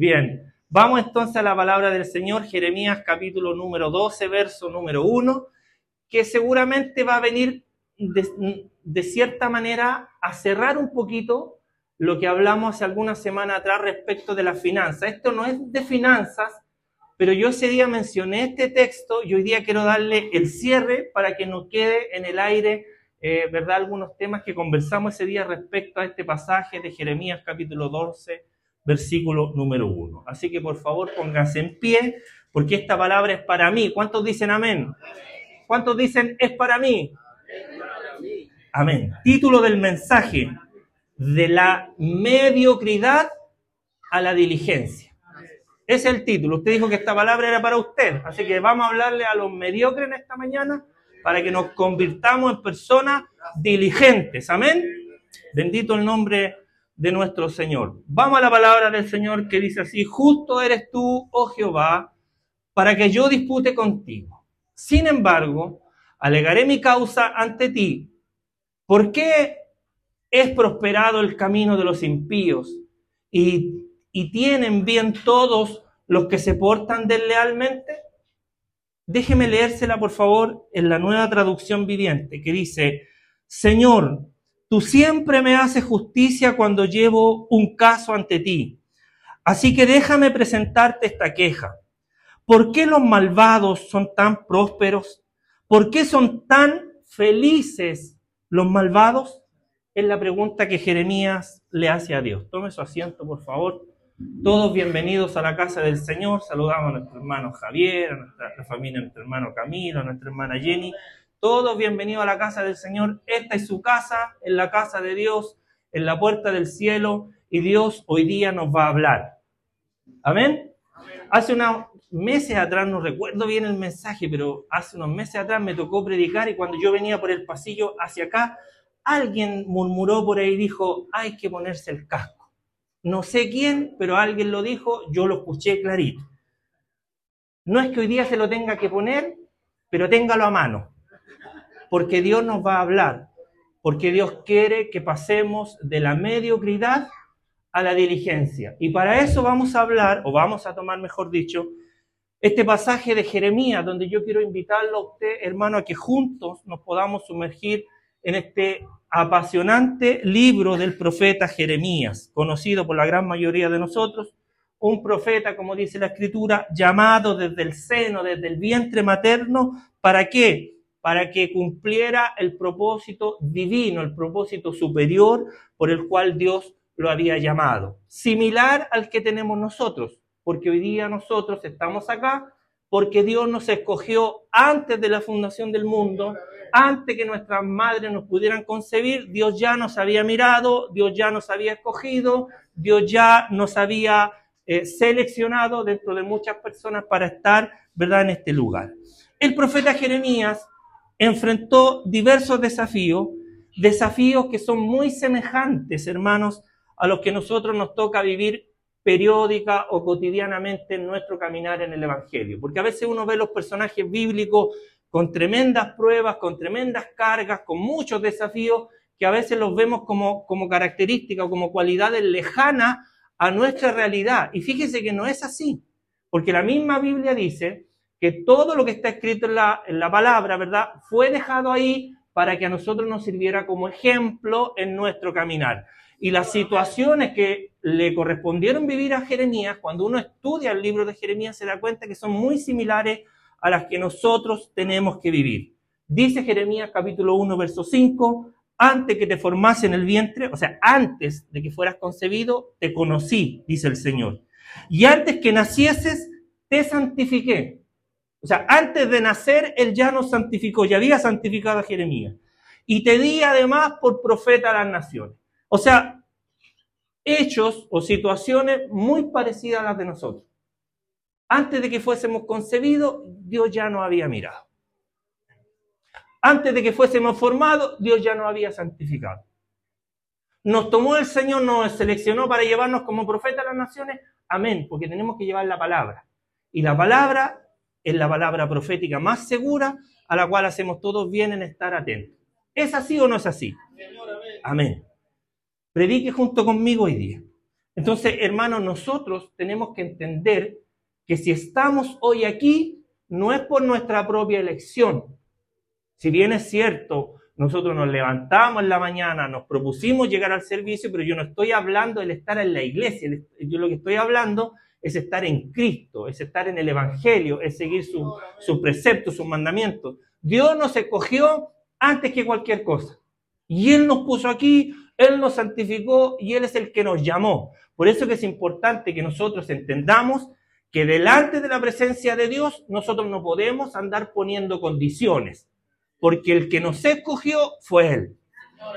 Bien, vamos entonces a la palabra del Señor, Jeremías capítulo número 12, verso número 1, que seguramente va a venir de, cierta manera a cerrar un poquito lo que hablamos hace algunas semanas atrás respecto de las finanzas. Esto no es de finanzas, pero yo ese día mencioné este texto y hoy día quiero darle el cierre para que no quede en el aire, eh, ¿verdad? Algunos temas que conversamos ese día respecto a este pasaje de Jeremías capítulo 12, versículo número 1. Así que por favor pónganse en pie, porque esta palabra es para mí. ¿Cuántos dicen amén? ¿Cuántos dicen es para mí? Amén. Título del mensaje, de la mediocridad a la diligencia. Es el título. Usted dijo que esta palabra era para usted, así que vamos a hablarle a los mediocres en esta mañana para que nos convirtamos en personas diligentes. Amén. Bendito el nombre de nuestro Señor. Vamos a la palabra del Señor que dice así, justo eres tú, oh Jehová, para que yo dispute contigo. Sin embargo, alegaré mi causa ante ti. ¿Por qué es prosperado el camino de los impíos y, y tienen bien todos los que se portan deslealmente? Déjeme leérsela, por favor, en la nueva traducción viviente, que dice, Señor, Tú siempre me haces justicia cuando llevo un caso ante ti. Así que déjame presentarte esta queja. ¿Por qué los malvados son tan prósperos? ¿Por qué son tan felices los malvados? Es la pregunta que Jeremías le hace a Dios. Tome su asiento, por favor. Todos bienvenidos a la casa del Señor. Saludamos a nuestro hermano Javier, a nuestra familia, a nuestro hermano Camilo, a nuestra hermana Jenny todos bienvenidos a la casa del Señor. Esta es su casa, en la casa de Dios, en la puerta del cielo, y Dios hoy día nos va a hablar. Amén. Hace unos meses atrás, no recuerdo bien el mensaje, pero hace unos meses atrás me tocó predicar y cuando yo venía por el pasillo hacia acá, alguien murmuró por ahí y dijo, hay que ponerse el casco. No sé quién, pero alguien lo dijo, yo lo escuché clarito. No es que hoy día se lo tenga que poner, pero téngalo a mano porque Dios nos va a hablar, porque Dios quiere que pasemos de la mediocridad a la diligencia. Y para eso vamos a hablar, o vamos a tomar, mejor dicho, este pasaje de Jeremías, donde yo quiero invitarlo a usted, hermano, a que juntos nos podamos sumergir en este apasionante libro del profeta Jeremías, conocido por la gran mayoría de nosotros, un profeta, como dice la escritura, llamado desde el seno, desde el vientre materno, ¿para qué? Para que cumpliera el propósito divino, el propósito superior por el cual Dios lo había llamado. Similar al que tenemos nosotros, porque hoy día nosotros estamos acá porque Dios nos escogió antes de la fundación del mundo, antes que nuestras madres nos pudieran concebir, Dios ya nos había mirado, Dios ya nos había escogido, Dios ya nos había eh, seleccionado dentro de muchas personas para estar, ¿verdad?, en este lugar. El profeta Jeremías enfrentó diversos desafíos, desafíos que son muy semejantes, hermanos, a los que nosotros nos toca vivir periódica o cotidianamente en nuestro caminar en el Evangelio. Porque a veces uno ve los personajes bíblicos con tremendas pruebas, con tremendas cargas, con muchos desafíos, que a veces los vemos como, como características o como cualidades lejanas a nuestra realidad. Y fíjese que no es así, porque la misma Biblia dice que todo lo que está escrito en la, en la palabra, ¿verdad? Fue dejado ahí para que a nosotros nos sirviera como ejemplo en nuestro caminar. Y las situaciones que le correspondieron vivir a Jeremías, cuando uno estudia el libro de Jeremías, se da cuenta que son muy similares a las que nosotros tenemos que vivir. Dice Jeremías capítulo 1, verso 5, antes que te formase en el vientre, o sea, antes de que fueras concebido, te conocí, dice el Señor. Y antes que nacieses, te santifiqué. O sea, antes de nacer, Él ya nos santificó, ya había santificado a Jeremías. Y te di además por profeta a las naciones. O sea, hechos o situaciones muy parecidas a las de nosotros. Antes de que fuésemos concebidos, Dios ya nos había mirado. Antes de que fuésemos formados, Dios ya nos había santificado. Nos tomó el Señor, nos seleccionó para llevarnos como profeta a las naciones. Amén, porque tenemos que llevar la palabra. Y la palabra es la palabra profética más segura a la cual hacemos todos bien en estar atentos. ¿Es así o no es así? Amén. Predique junto conmigo hoy día. Entonces, hermanos, nosotros tenemos que entender que si estamos hoy aquí, no es por nuestra propia elección. Si bien es cierto, nosotros nos levantamos en la mañana, nos propusimos llegar al servicio, pero yo no estoy hablando del estar en la iglesia. Yo lo que estoy hablando es estar en Cristo, es estar en el Evangelio, es seguir sus su preceptos, sus mandamientos. Dios nos escogió antes que cualquier cosa. Y Él nos puso aquí, Él nos santificó y Él es el que nos llamó. Por eso es importante que nosotros entendamos que delante de la presencia de Dios nosotros no podemos andar poniendo condiciones, porque el que nos escogió fue Él.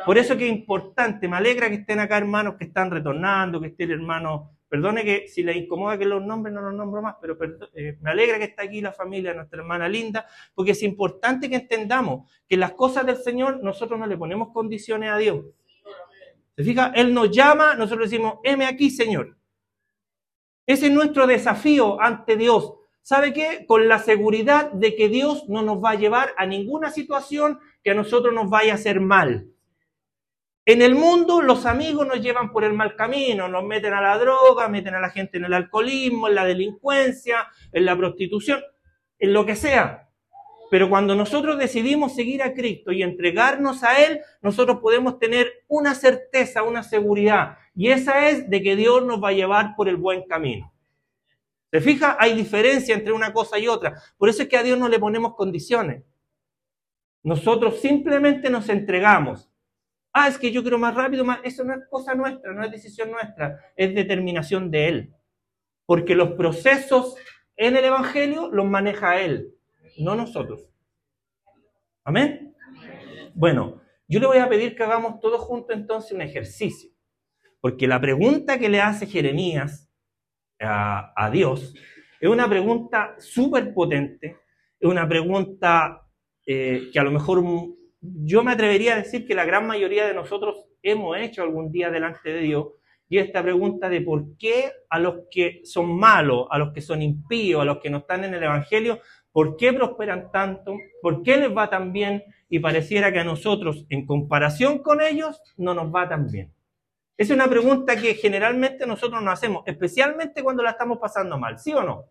Por eso es importante, me alegra que estén acá hermanos que están retornando, que estén hermanos Perdone que si le incomoda que los nombres, no los nombro más, pero eh, me alegra que está aquí la familia, nuestra hermana linda, porque es importante que entendamos que las cosas del Señor nosotros no le ponemos condiciones a Dios. ¿Se fija? Él nos llama, nosotros decimos, heme aquí, Señor. Ese es nuestro desafío ante Dios. ¿Sabe qué? Con la seguridad de que Dios no nos va a llevar a ninguna situación que a nosotros nos vaya a hacer mal. En el mundo los amigos nos llevan por el mal camino, nos meten a la droga, meten a la gente en el alcoholismo, en la delincuencia, en la prostitución, en lo que sea. Pero cuando nosotros decidimos seguir a Cristo y entregarnos a Él, nosotros podemos tener una certeza, una seguridad. Y esa es de que Dios nos va a llevar por el buen camino. ¿Se fija? Hay diferencia entre una cosa y otra. Por eso es que a Dios no le ponemos condiciones. Nosotros simplemente nos entregamos ah, es que yo quiero más rápido, más... eso no es cosa nuestra, no es decisión nuestra, es determinación de Él. Porque los procesos en el Evangelio los maneja Él, no nosotros. ¿Amén? Bueno, yo le voy a pedir que hagamos todos juntos entonces un ejercicio. Porque la pregunta que le hace Jeremías a, Dios es una pregunta súper potente, es una pregunta eh, que a lo mejor yo me atrevería a decir que la gran mayoría de nosotros hemos hecho algún día delante de Dios, y esta pregunta de por qué a los que son malos, a los que son impíos, a los que no están en el Evangelio, ¿por qué prosperan tanto? ¿Por qué les va tan bien? Y pareciera que a nosotros, en comparación con ellos, no nos va tan bien. Es una pregunta que generalmente nosotros nos hacemos, especialmente cuando la estamos pasando mal, ¿sí o no?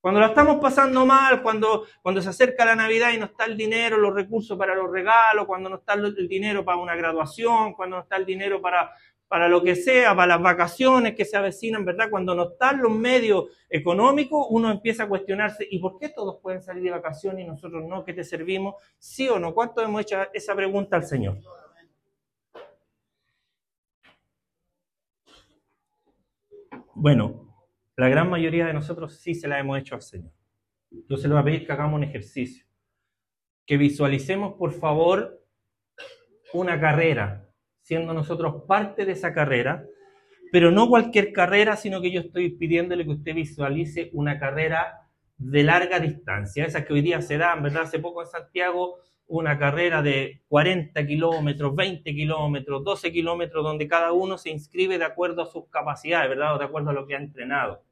Cuando la estamos pasando mal, cuando, cuando se acerca la Navidad y no está el dinero, los recursos para los regalos, cuando no está el dinero para una graduación, cuando no está el dinero para, para lo que sea, para las vacaciones que se avecinan, ¿verdad? Cuando no están los medios económicos, uno empieza a cuestionarse, ¿y por qué todos pueden salir de vacaciones y nosotros no? ¿Qué te servimos? ¿Sí o no? ¿Cuánto hemos hecho esa pregunta al Señor? Bueno, la gran mayoría de nosotros sí se la hemos hecho al Señor. Se lo voy a pedir que hagamos un ejercicio. Que visualicemos, por favor, una carrera, siendo nosotros parte de esa carrera, pero no cualquier carrera, sino que yo estoy pidiéndole que usted visualice una carrera de larga distancia, esas que hoy día se dan, ¿verdad? Hace poco en Santiago una carrera de 40 kilómetros, 20 kilómetros, 12 kilómetros, donde cada uno se inscribe de acuerdo a sus capacidades, ¿verdad? O de acuerdo a lo que ha entrenado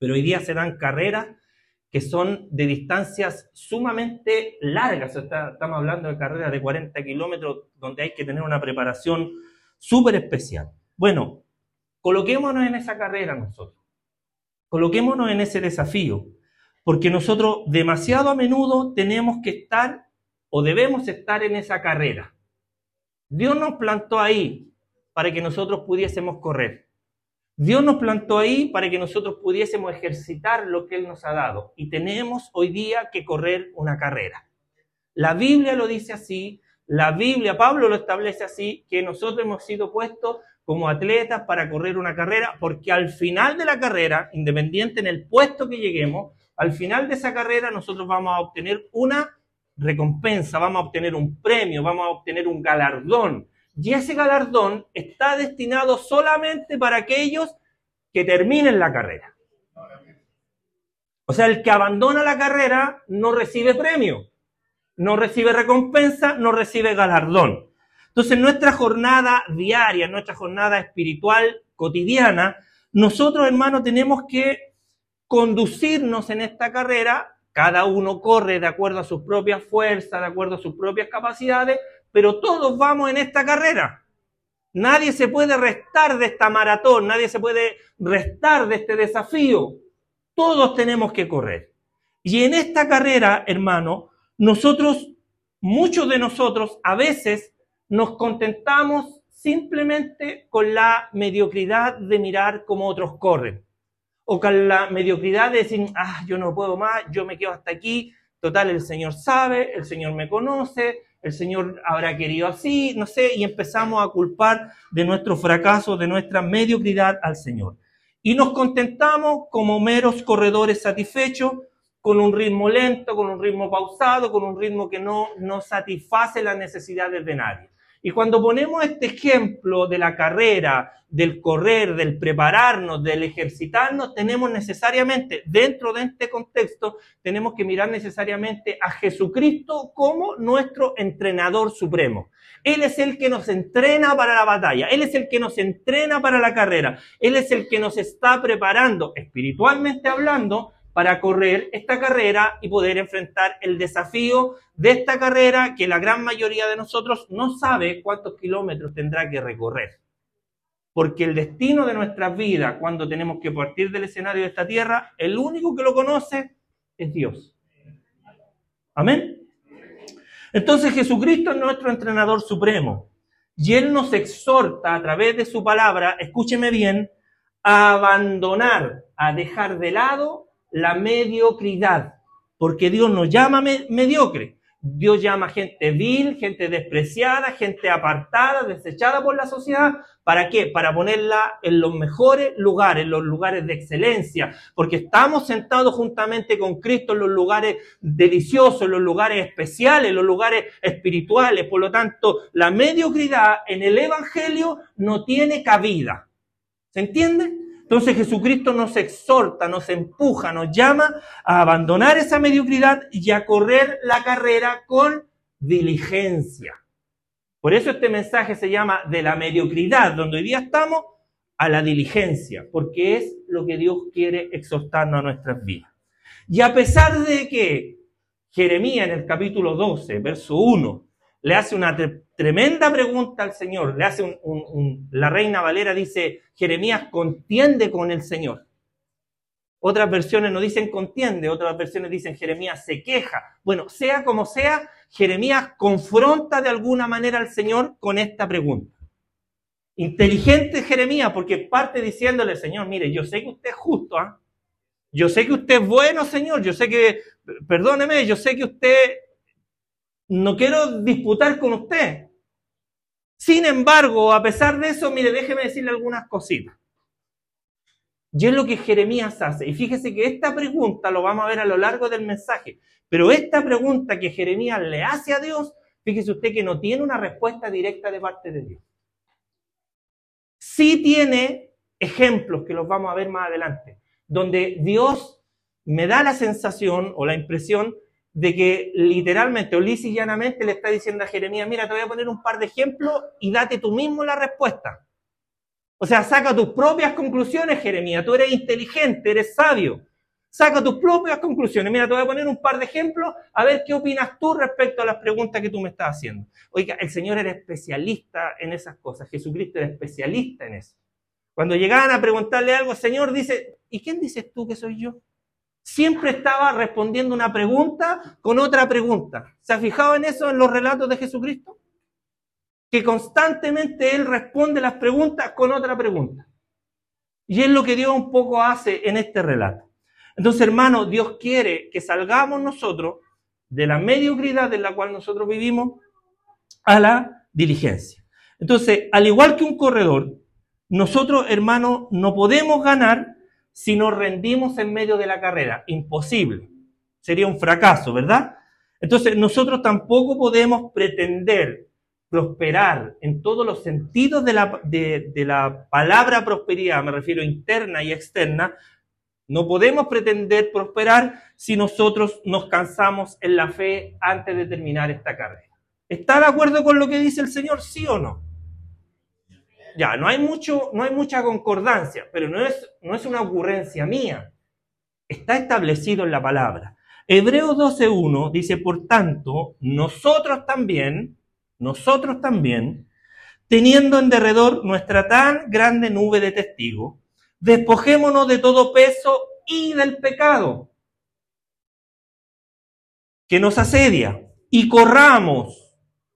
pero hoy día se dan carreras que son de distancias sumamente largas. estamos hablando de carreras de 40 kilómetros donde hay que tener una preparación súper especial. Bueno, coloquémonos en esa carrera nosotros. Coloquémonos en ese desafío, porque nosotros demasiado a menudo tenemos que estar o debemos estar en esa carrera. Dios nos plantó ahí para que nosotros pudiésemos correr. Dios nos plantó ahí para que nosotros pudiésemos ejercitar lo que Él nos ha dado. Y tenemos hoy día que correr una carrera. La Biblia lo dice así, la Biblia, Pablo lo establece así, que nosotros hemos sido puestos como atletas para correr una carrera, porque al final de la carrera, independiente en el puesto que lleguemos, al final de esa carrera nosotros vamos a obtener una recompensa, vamos a obtener un premio, vamos a obtener un galardón. Y ese galardón está destinado solamente para aquellos que terminen la carrera. O sea, el que abandona la carrera no recibe premio, no recibe recompensa, no recibe galardón. Entonces, en nuestra jornada diaria, nuestra jornada espiritual cotidiana, nosotros, hermanos, tenemos que conducirnos en esta carrera. Cada uno corre de acuerdo a sus propias fuerzas, de acuerdo a sus propias capacidades, pero todos vamos en esta carrera. Nadie se puede restar de esta maratón, nadie se puede restar de este desafío. Todos tenemos que correr. Y en esta carrera, hermano, nosotros, muchos de nosotros, a veces nos contentamos simplemente con la mediocridad de mirar cómo otros corren. O con la mediocridad de decir, ah, yo no puedo más, yo me quedo hasta aquí, total, el Señor sabe, el Señor me conoce, el Señor habrá querido así, no sé, y empezamos a culpar de nuestro fracaso, de nuestra mediocridad al Señor. Y nos contentamos como meros corredores satisfechos, con un ritmo lento, con un ritmo pausado, con un ritmo que no, no satisface las necesidades de nadie. Y cuando ponemos este ejemplo de la carrera, del correr, del prepararnos, del ejercitarnos, tenemos necesariamente, dentro de este contexto, tenemos que mirar necesariamente a Jesucristo como nuestro entrenador supremo. Él es el que nos entrena para la batalla, Él es el que nos entrena para la carrera, Él es el que nos está preparando, espiritualmente hablando, para correr esta carrera y poder enfrentar el desafío de esta carrera que la gran mayoría de nosotros no sabe cuántos kilómetros tendrá que recorrer. Porque el destino de nuestras vidas, cuando tenemos que partir del escenario de esta tierra, el único que lo conoce es Dios. Amén. Entonces Jesucristo es nuestro entrenador supremo y Él nos exhorta a través de su palabra, escúcheme bien, a abandonar, a dejar de lado la mediocridad, porque Dios nos llama mediocre. Dios llama gente vil, gente despreciada, gente apartada, desechada por la sociedad. ¿Para qué? Para ponerla en los mejores lugares, en los lugares de excelencia, porque estamos sentados juntamente con Cristo en los lugares deliciosos, en los lugares especiales, en los lugares espirituales. Por lo tanto, la mediocridad en el Evangelio no tiene cabida. ¿Se entiende? Entonces Jesucristo nos exhorta, nos empuja, nos llama a abandonar esa mediocridad y a correr la carrera con diligencia. Por eso este mensaje se llama de la mediocridad, donde hoy día estamos, a la diligencia, porque es lo que Dios quiere exhortarnos a nuestras vidas. Y a pesar de que Jeremías en el capítulo 12, verso 1, le hace una tremenda pregunta al Señor. Le hace un, la reina Valera dice, Jeremías contiende con el Señor. Otras versiones no dicen contiende, otras versiones dicen Jeremías se queja. Bueno, sea como sea, Jeremías confronta de alguna manera al Señor con esta pregunta. Inteligente Jeremías, porque parte diciéndole, Señor, mire, yo sé que usted es justo, ¿ah? Yo sé que usted es bueno, Señor, yo sé que, perdóneme, yo sé que usted no quiero disputar con usted. Sin embargo, a pesar de eso, mire, déjeme decirle algunas cositas. Y es lo que Jeremías hace. Y fíjese que esta pregunta lo vamos a ver a lo largo del mensaje. Pero esta pregunta que Jeremías le hace a Dios, fíjese usted que no tiene una respuesta directa de parte de Dios. Sí tiene ejemplos que los vamos a ver más adelante, donde Dios me da la sensación o la impresión de que literalmente o lisa y llanamente le está diciendo a Jeremías, mira, te voy a poner un par de ejemplos y date tú mismo la respuesta. O sea, saca tus propias conclusiones, Jeremías. Tú eres inteligente, eres sabio. Saca tus propias conclusiones. Mira, te voy a poner un par de ejemplos a ver qué opinas tú respecto a las preguntas que tú me estás haciendo. Oiga, el Señor era especialista en esas cosas. Jesucristo era especialista en eso. Cuando llegaban a preguntarle algo, el Señor dice, ¿y quién dices tú que soy yo? Siempre estaba respondiendo una pregunta con otra pregunta. ¿Se ha fijado en eso en los relatos de Jesucristo? Que constantemente Él responde las preguntas con otra pregunta. Y es lo que Dios un poco hace en este relato. Entonces, hermano, Dios quiere que salgamos nosotros de la mediocridad en la cual nosotros vivimos a la diligencia. Entonces, al igual que un corredor, nosotros, hermano, no podemos ganar si nos rendimos en medio de la carrera. Imposible. Sería un fracaso, ¿verdad? Entonces, nosotros tampoco podemos pretender prosperar en todos los sentidos de la, de, la palabra prosperidad, me refiero interna y externa, no podemos pretender prosperar si nosotros nos cansamos en la fe antes de terminar esta carrera. ¿Está de acuerdo con lo que dice el Señor, sí o no? Ya, no hay, mucho, no hay mucha concordancia, pero no es, no es una ocurrencia mía. Está establecido en la palabra. Hebreos 12.1 dice, por tanto, nosotros también, nosotros también, teniendo en derredor nuestra tan grande nube de testigos, despojémonos de todo peso y del pecado que nos asedia y corramos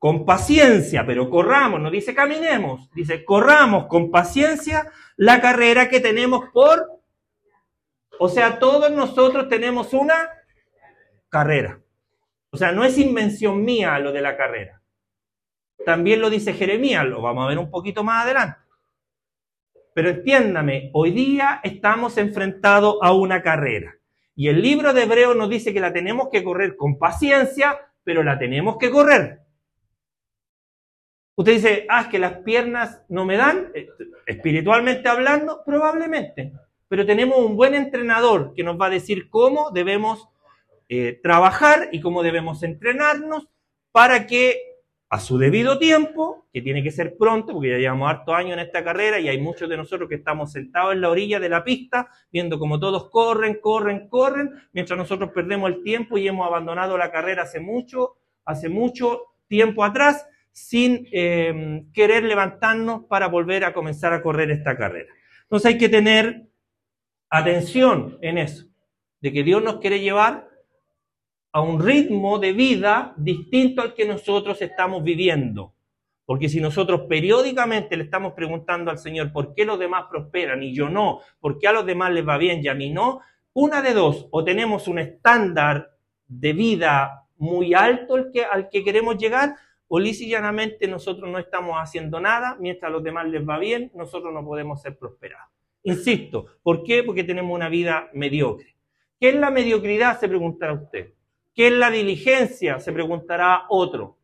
con paciencia, pero corramos, no dice caminemos, dice corramos con paciencia la carrera que tenemos por... O sea, todos nosotros tenemos una carrera. O sea, no es invención mía lo de la carrera. También lo dice Jeremías, lo vamos a ver un poquito más adelante. Pero entiéndame, hoy día estamos enfrentados a una carrera. Y el libro de Hebreo nos dice que la tenemos que correr con paciencia, pero la tenemos que correr. Usted dice, ah, es que las piernas no me dan, eh, espiritualmente hablando, probablemente. Pero tenemos un buen entrenador que nos va a decir cómo debemos eh, trabajar y cómo debemos entrenarnos para que a su debido tiempo, que tiene que ser pronto, porque ya llevamos harto años en esta carrera y hay muchos de nosotros que estamos sentados en la orilla de la pista, viendo como todos corren, corren, corren, mientras nosotros perdemos el tiempo y hemos abandonado la carrera hace mucho, hace mucho tiempo atrás, sin em, querer levantarnos para volver a comenzar a correr esta carrera. Entonces hay que tener atención en eso, de que Dios nos quiere llevar a un ritmo de vida distinto al que nosotros estamos viviendo. Porque si nosotros periódicamente le estamos preguntando al Señor por qué los demás prosperan y yo no, por qué a los demás les va bien y a mí no, una de dos, o tenemos un estándar de vida muy alto al que, al que queremos llegar, o lisa y llanamente nosotros no estamos haciendo nada, mientras a los demás les va bien, nosotros no podemos ser prosperados. Insisto, ¿por qué? Porque tenemos una vida mediocre. ¿Qué es la mediocridad? Se preguntará usted. ¿Qué es la diligencia? Se preguntará otro.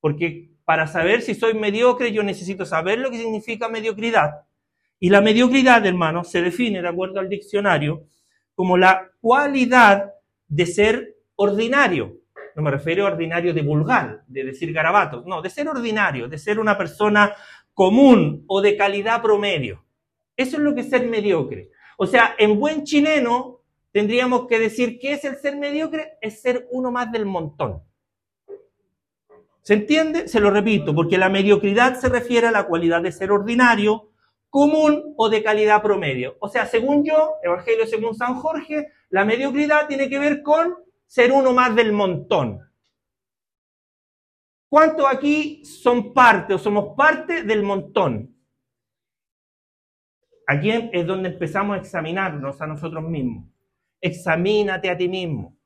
Porque para saber si soy mediocre yo necesito saber lo que significa mediocridad. Y la mediocridad, hermano, se define, de acuerdo al diccionario, como la cualidad de ser ordinario. No me refiero a ordinario de vulgar, de decir garabatos, no, de ser ordinario, de ser una persona común o de calidad promedio. Eso es lo que es ser mediocre. O sea, en buen chileno, tendríamos que decir ¿qué es el ser mediocre, es ser uno más del montón. ¿Se entiende? Se lo repito, porque la mediocridad se refiere a la cualidad de ser ordinario, común o de calidad promedio. O sea, según yo, Evangelio según San Jorge, la mediocridad tiene que ver con ser uno más del montón. ¿Cuántos aquí son parte o somos parte del montón? Aquí es donde empezamos a examinarnos a nosotros mismos. Examínate a ti mismo.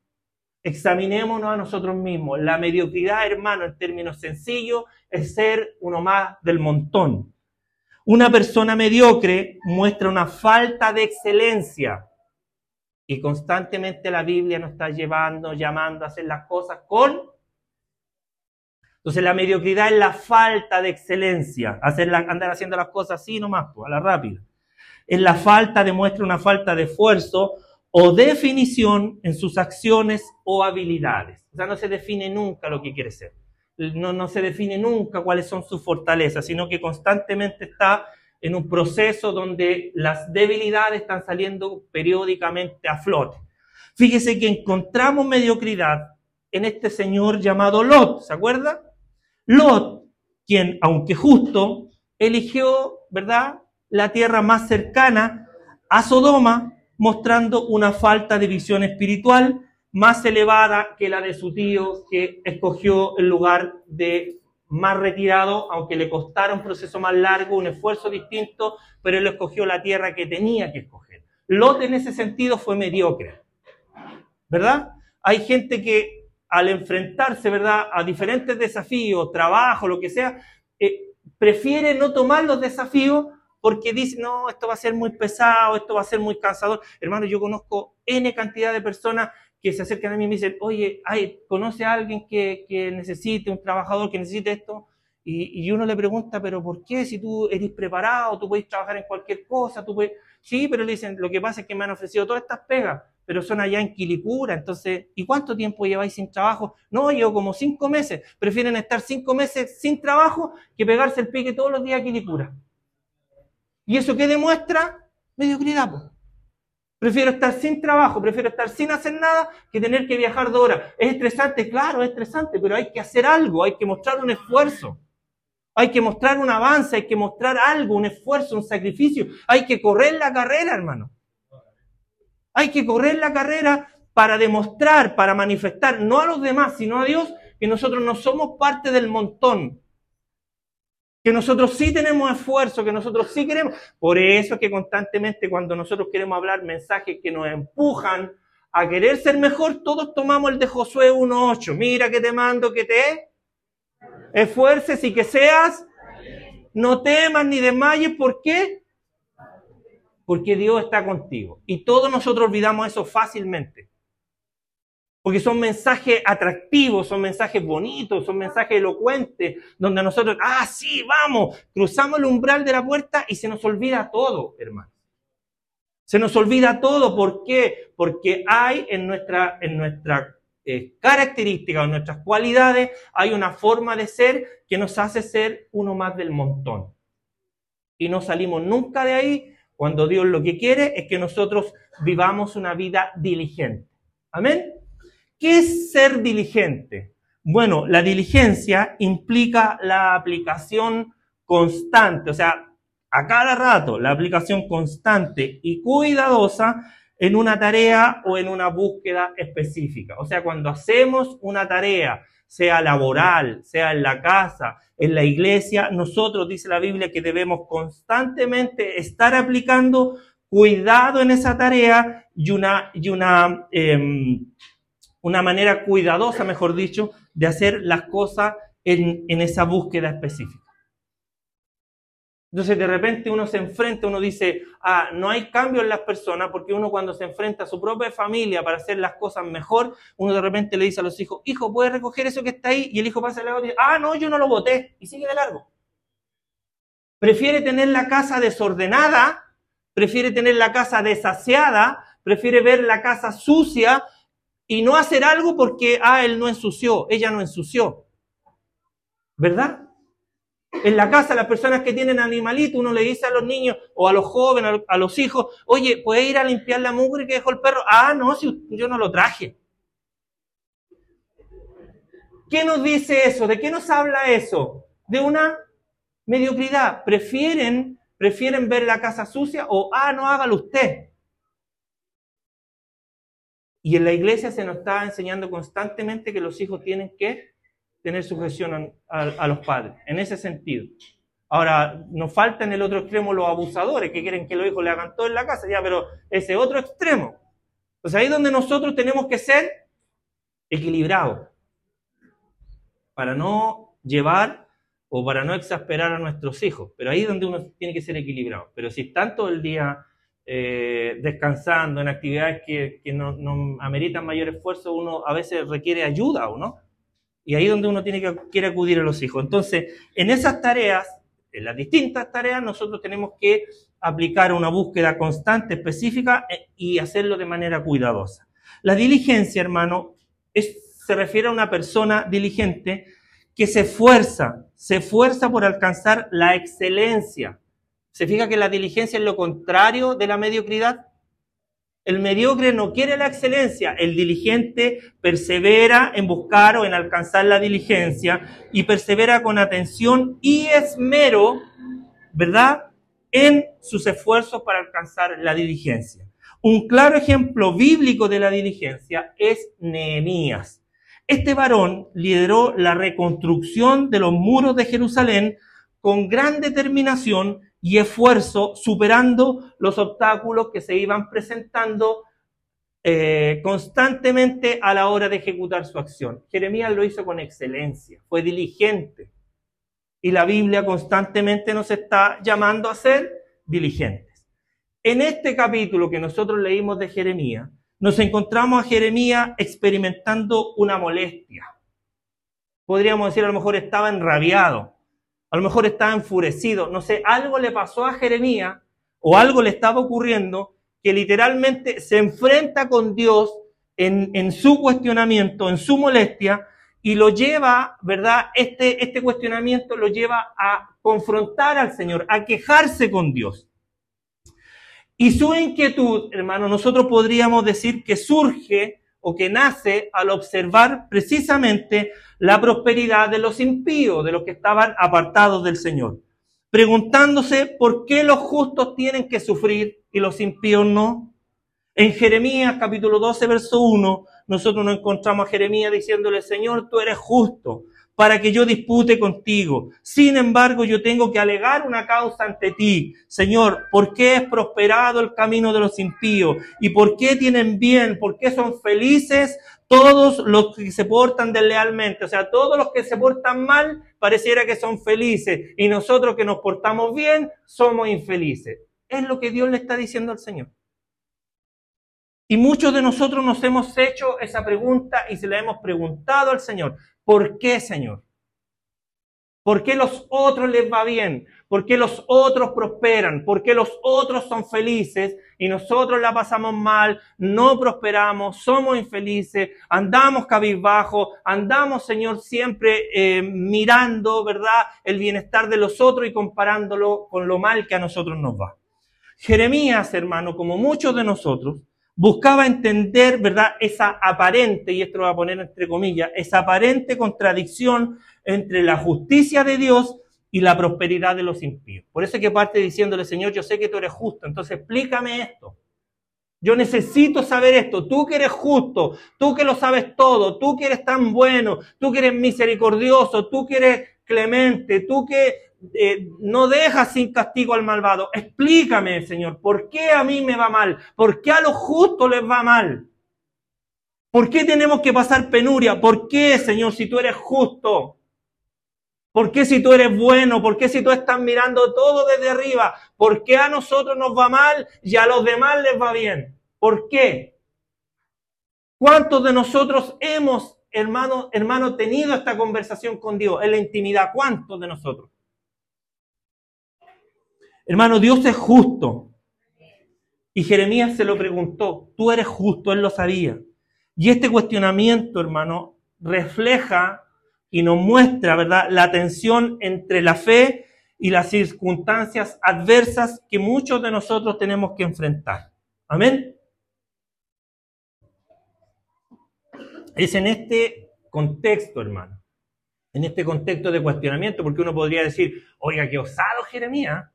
Examinémonos a nosotros mismos. La mediocridad, hermano, en términos sencillos, es ser uno más del montón. Una persona mediocre muestra una falta de excelencia. Y constantemente la Biblia nos está llevando, llamando a hacer las cosas con... Entonces la mediocridad es la falta de excelencia. Hacer andar haciendo las cosas así nomás, pues, a la rápida. Es la falta, demuestra una falta de esfuerzo o definición en sus acciones o habilidades. O no se define nunca lo que quiere ser. No, no se define nunca cuáles son sus fortalezas, sino que constantemente está en un proceso donde las debilidades están saliendo periódicamente a flote. Fíjese que encontramos mediocridad en este señor llamado Lot, ¿se acuerda? Lot, quien, aunque justo, eligió, ¿verdad?, la tierra más cercana a Sodoma mostrando una falta de visión espiritual más elevada que la de su tío, que escogió el lugar de más retirado, aunque le costara un proceso más largo, un esfuerzo distinto, pero él escogió la tierra que tenía que escoger. Lot en ese sentido fue mediocre, ¿verdad? Hay gente que al enfrentarse, ¿verdad?, a diferentes desafíos, trabajo, lo que sea, eh, prefiere no tomar los desafíos porque dice, no, esto va a ser muy pesado, esto va a ser muy cansador. Hermano, yo conozco N cantidad de personas que se acercan a mí y me dicen, oye, ay, ¿conoce a alguien que, necesite, un trabajador que necesite esto? Y, uno le pregunta, pero ¿por qué? Si tú eres preparado, tú puedes trabajar en cualquier cosa, tú puedes... Sí, pero le dicen, lo que pasa es que me han ofrecido todas estas pegas, pero son allá en Quilicura, entonces, ¿y cuánto tiempo lleváis sin trabajo? No, llevo como cinco meses. Prefieren estar cinco meses sin trabajo que pegarse el pique todos los días a Quilicura. ¿Y eso qué demuestra? Mediocridad. Prefiero estar sin trabajo, prefiero estar sin hacer nada que tener que viajar dos horas. ¿Es estresante? Claro, es estresante, pero hay que hacer algo, hay que mostrar un esfuerzo. Hay que mostrar un avance, hay que mostrar algo, un esfuerzo, un sacrificio. Hay que correr la carrera, hermano. Hay que correr la carrera para demostrar, para manifestar, no a los demás, sino a Dios, que nosotros no somos parte del montón. Que nosotros sí tenemos esfuerzo, que nosotros sí queremos. Por eso es que constantemente cuando nosotros queremos hablar mensajes que nos empujan a querer ser mejor, todos tomamos el de Josué 1.8. Mira que te mando que te esfuerces y que seas, no temas ni desmayes. ¿Por qué? Porque Dios está contigo. Y todos nosotros olvidamos eso fácilmente. Porque son mensajes atractivos, son mensajes bonitos, son mensajes elocuentes, donde nosotros, ah, sí, vamos, cruzamos el umbral de la puerta y se nos olvida todo, hermano. Se nos olvida todo. ¿Por qué? Porque hay en nuestra, en nuestra eh, características, en nuestras cualidades, hay una forma de ser que nos hace ser uno más del montón. Y no salimos nunca de ahí cuando Dios lo que quiere es que nosotros vivamos una vida diligente. Amén. ¿Qué es ser diligente? Bueno, la diligencia implica la aplicación constante, o sea, a cada rato la aplicación constante y cuidadosa en una tarea o en una búsqueda específica. O sea, cuando hacemos una tarea, sea laboral, sea en la casa, en la iglesia, nosotros, dice la Biblia, que debemos constantemente estar aplicando cuidado en esa tarea y una, y una, em, una manera cuidadosa, mejor dicho, de hacer las cosas en, en esa búsqueda específica. Entonces de repente uno se enfrenta, uno dice, ah, no hay cambio en las personas porque uno cuando se enfrenta a su propia familia para hacer las cosas mejor, uno de repente le dice a los hijos, hijo, ¿puedes recoger eso que está ahí? Y el hijo pasa al lado y dice, ah, no, yo no lo boté. Y sigue de largo. Prefiere tener la casa desordenada, prefiere tener la casa desaseada, prefiere ver la casa sucia y no hacer algo porque, ah, él no ensució, ella no ensució. ¿Verdad? En la casa, las personas que tienen animalitos, uno le dice a los niños o a los jóvenes, a los hijos, oye, ¿puedes ir a limpiar la mugre que dejó el perro? Ah, no, si yo no lo traje. ¿Qué nos dice eso? ¿De qué nos habla eso? De una mediocridad. Prefieren, prefieren ver la casa sucia o, ah, no hágalo usted. Y en la iglesia se nos está enseñando constantemente que los hijos tienen que tener sujeción a, los padres, en ese sentido. Ahora, nos falta en el otro extremo los abusadores que quieren que los hijos le hagan todo en la casa, ya, pero ese otro extremo. Pues ahí es donde nosotros tenemos que ser equilibrados para no llevar o para no exasperar a nuestros hijos. Pero ahí es donde uno tiene que ser equilibrado. Pero si están todo el día eh, descansando en actividades que, no, no, ameritan mayor esfuerzo, uno a veces requiere ayuda, ¿o no? Y ahí es donde uno tiene que quiere acudir a los hijos. Entonces, en esas tareas, en las distintas tareas, nosotros tenemos que aplicar una búsqueda constante, específica eh, y hacerlo de manera cuidadosa. La diligencia, hermano, se refiere a una persona diligente que se esfuerza, se esfuerza por alcanzar la excelencia. ¿Se fija que la diligencia es lo contrario de la mediocridad? El mediocre no quiere la excelencia, el diligente persevera en buscar o en alcanzar la diligencia y persevera con atención y esmero, ¿verdad? En sus esfuerzos para alcanzar la diligencia. Un claro ejemplo bíblico de la diligencia es Nehemías. Este varón lideró la reconstrucción de los muros de Jerusalén con gran determinación y esfuerzo, superando los obstáculos que se iban presentando eh, constantemente a la hora de ejecutar su acción. Jeremías lo hizo con excelencia, fue diligente. Y la Biblia constantemente nos está llamando a ser diligentes. En este capítulo que nosotros leímos de Jeremías, nos encontramos a Jeremías experimentando una molestia. Podríamos decir, a lo mejor estaba enrabiado a lo mejor estaba enfurecido, no sé, algo le pasó a Jeremías o algo le estaba ocurriendo que literalmente se enfrenta con Dios en, en su cuestionamiento, en su molestia, y lo lleva, ¿verdad? Este, este cuestionamiento lo lleva a confrontar al Señor, a quejarse con Dios. Y su inquietud, hermano, nosotros podríamos decir que surge o que nace al observar precisamente la prosperidad de los impíos, de los que estaban apartados del Señor, preguntándose por qué los justos tienen que sufrir y los impíos no. En Jeremías capítulo 12, verso 1, nosotros nos encontramos a Jeremías diciéndole, Señor, tú eres justo para que yo dispute contigo. Sin embargo, yo tengo que alegar una causa ante ti. Señor, ¿por qué es prosperado el camino de los impíos? ¿Y por qué tienen bien? ¿Por qué son felices todos los que se portan deslealmente? O sea, todos los que se portan mal pareciera que son felices y nosotros que nos portamos bien somos infelices. Es lo que Dios le está diciendo al Señor. Y muchos de nosotros nos hemos hecho esa pregunta y se la hemos preguntado al Señor. ¿Por qué, Señor? ¿Por qué los otros les va bien? ¿Por qué los otros prosperan? ¿Por qué los otros son felices y nosotros la pasamos mal, no prosperamos, somos infelices, andamos cabizbajo, andamos, Señor, siempre eh, mirando, ¿verdad?, el bienestar de los otros y comparándolo con lo mal que a nosotros nos va. Jeremías, hermano, como muchos de nosotros, buscaba entender, ¿verdad?, esa aparente, y esto lo voy a poner entre comillas, esa aparente contradicción entre la justicia de Dios y la prosperidad de los impíos. Por eso es que parte diciéndole, Señor, yo sé que tú eres justo, entonces explícame esto. Yo necesito saber esto. Tú que eres justo, tú que lo sabes todo, tú que eres tan bueno, tú que eres misericordioso, tú que eres clemente, tú que eh, no deja sin castigo al malvado. Explícame, Señor, ¿por qué a mí me va mal? ¿Por qué a los justos les va mal? ¿Por qué tenemos que pasar penuria? ¿Por qué, Señor, si tú eres justo? ¿Por qué si tú eres bueno? ¿Por qué si tú estás mirando todo desde arriba? ¿Por qué a nosotros nos va mal y a los demás les va bien? ¿Por qué? ¿Cuántos de nosotros hemos, hermano, hermano, tenido esta conversación con Dios en la intimidad? ¿Cuántos de nosotros? Hermano, Dios es justo. Y Jeremías se lo preguntó, tú eres justo, él lo sabía. Y este cuestionamiento, hermano, refleja y nos muestra, ¿verdad?, la tensión entre la fe y las circunstancias adversas que muchos de nosotros tenemos que enfrentar. Amén. Es en este contexto, hermano, en este contexto de cuestionamiento, porque uno podría decir, oiga, qué osado Jeremías,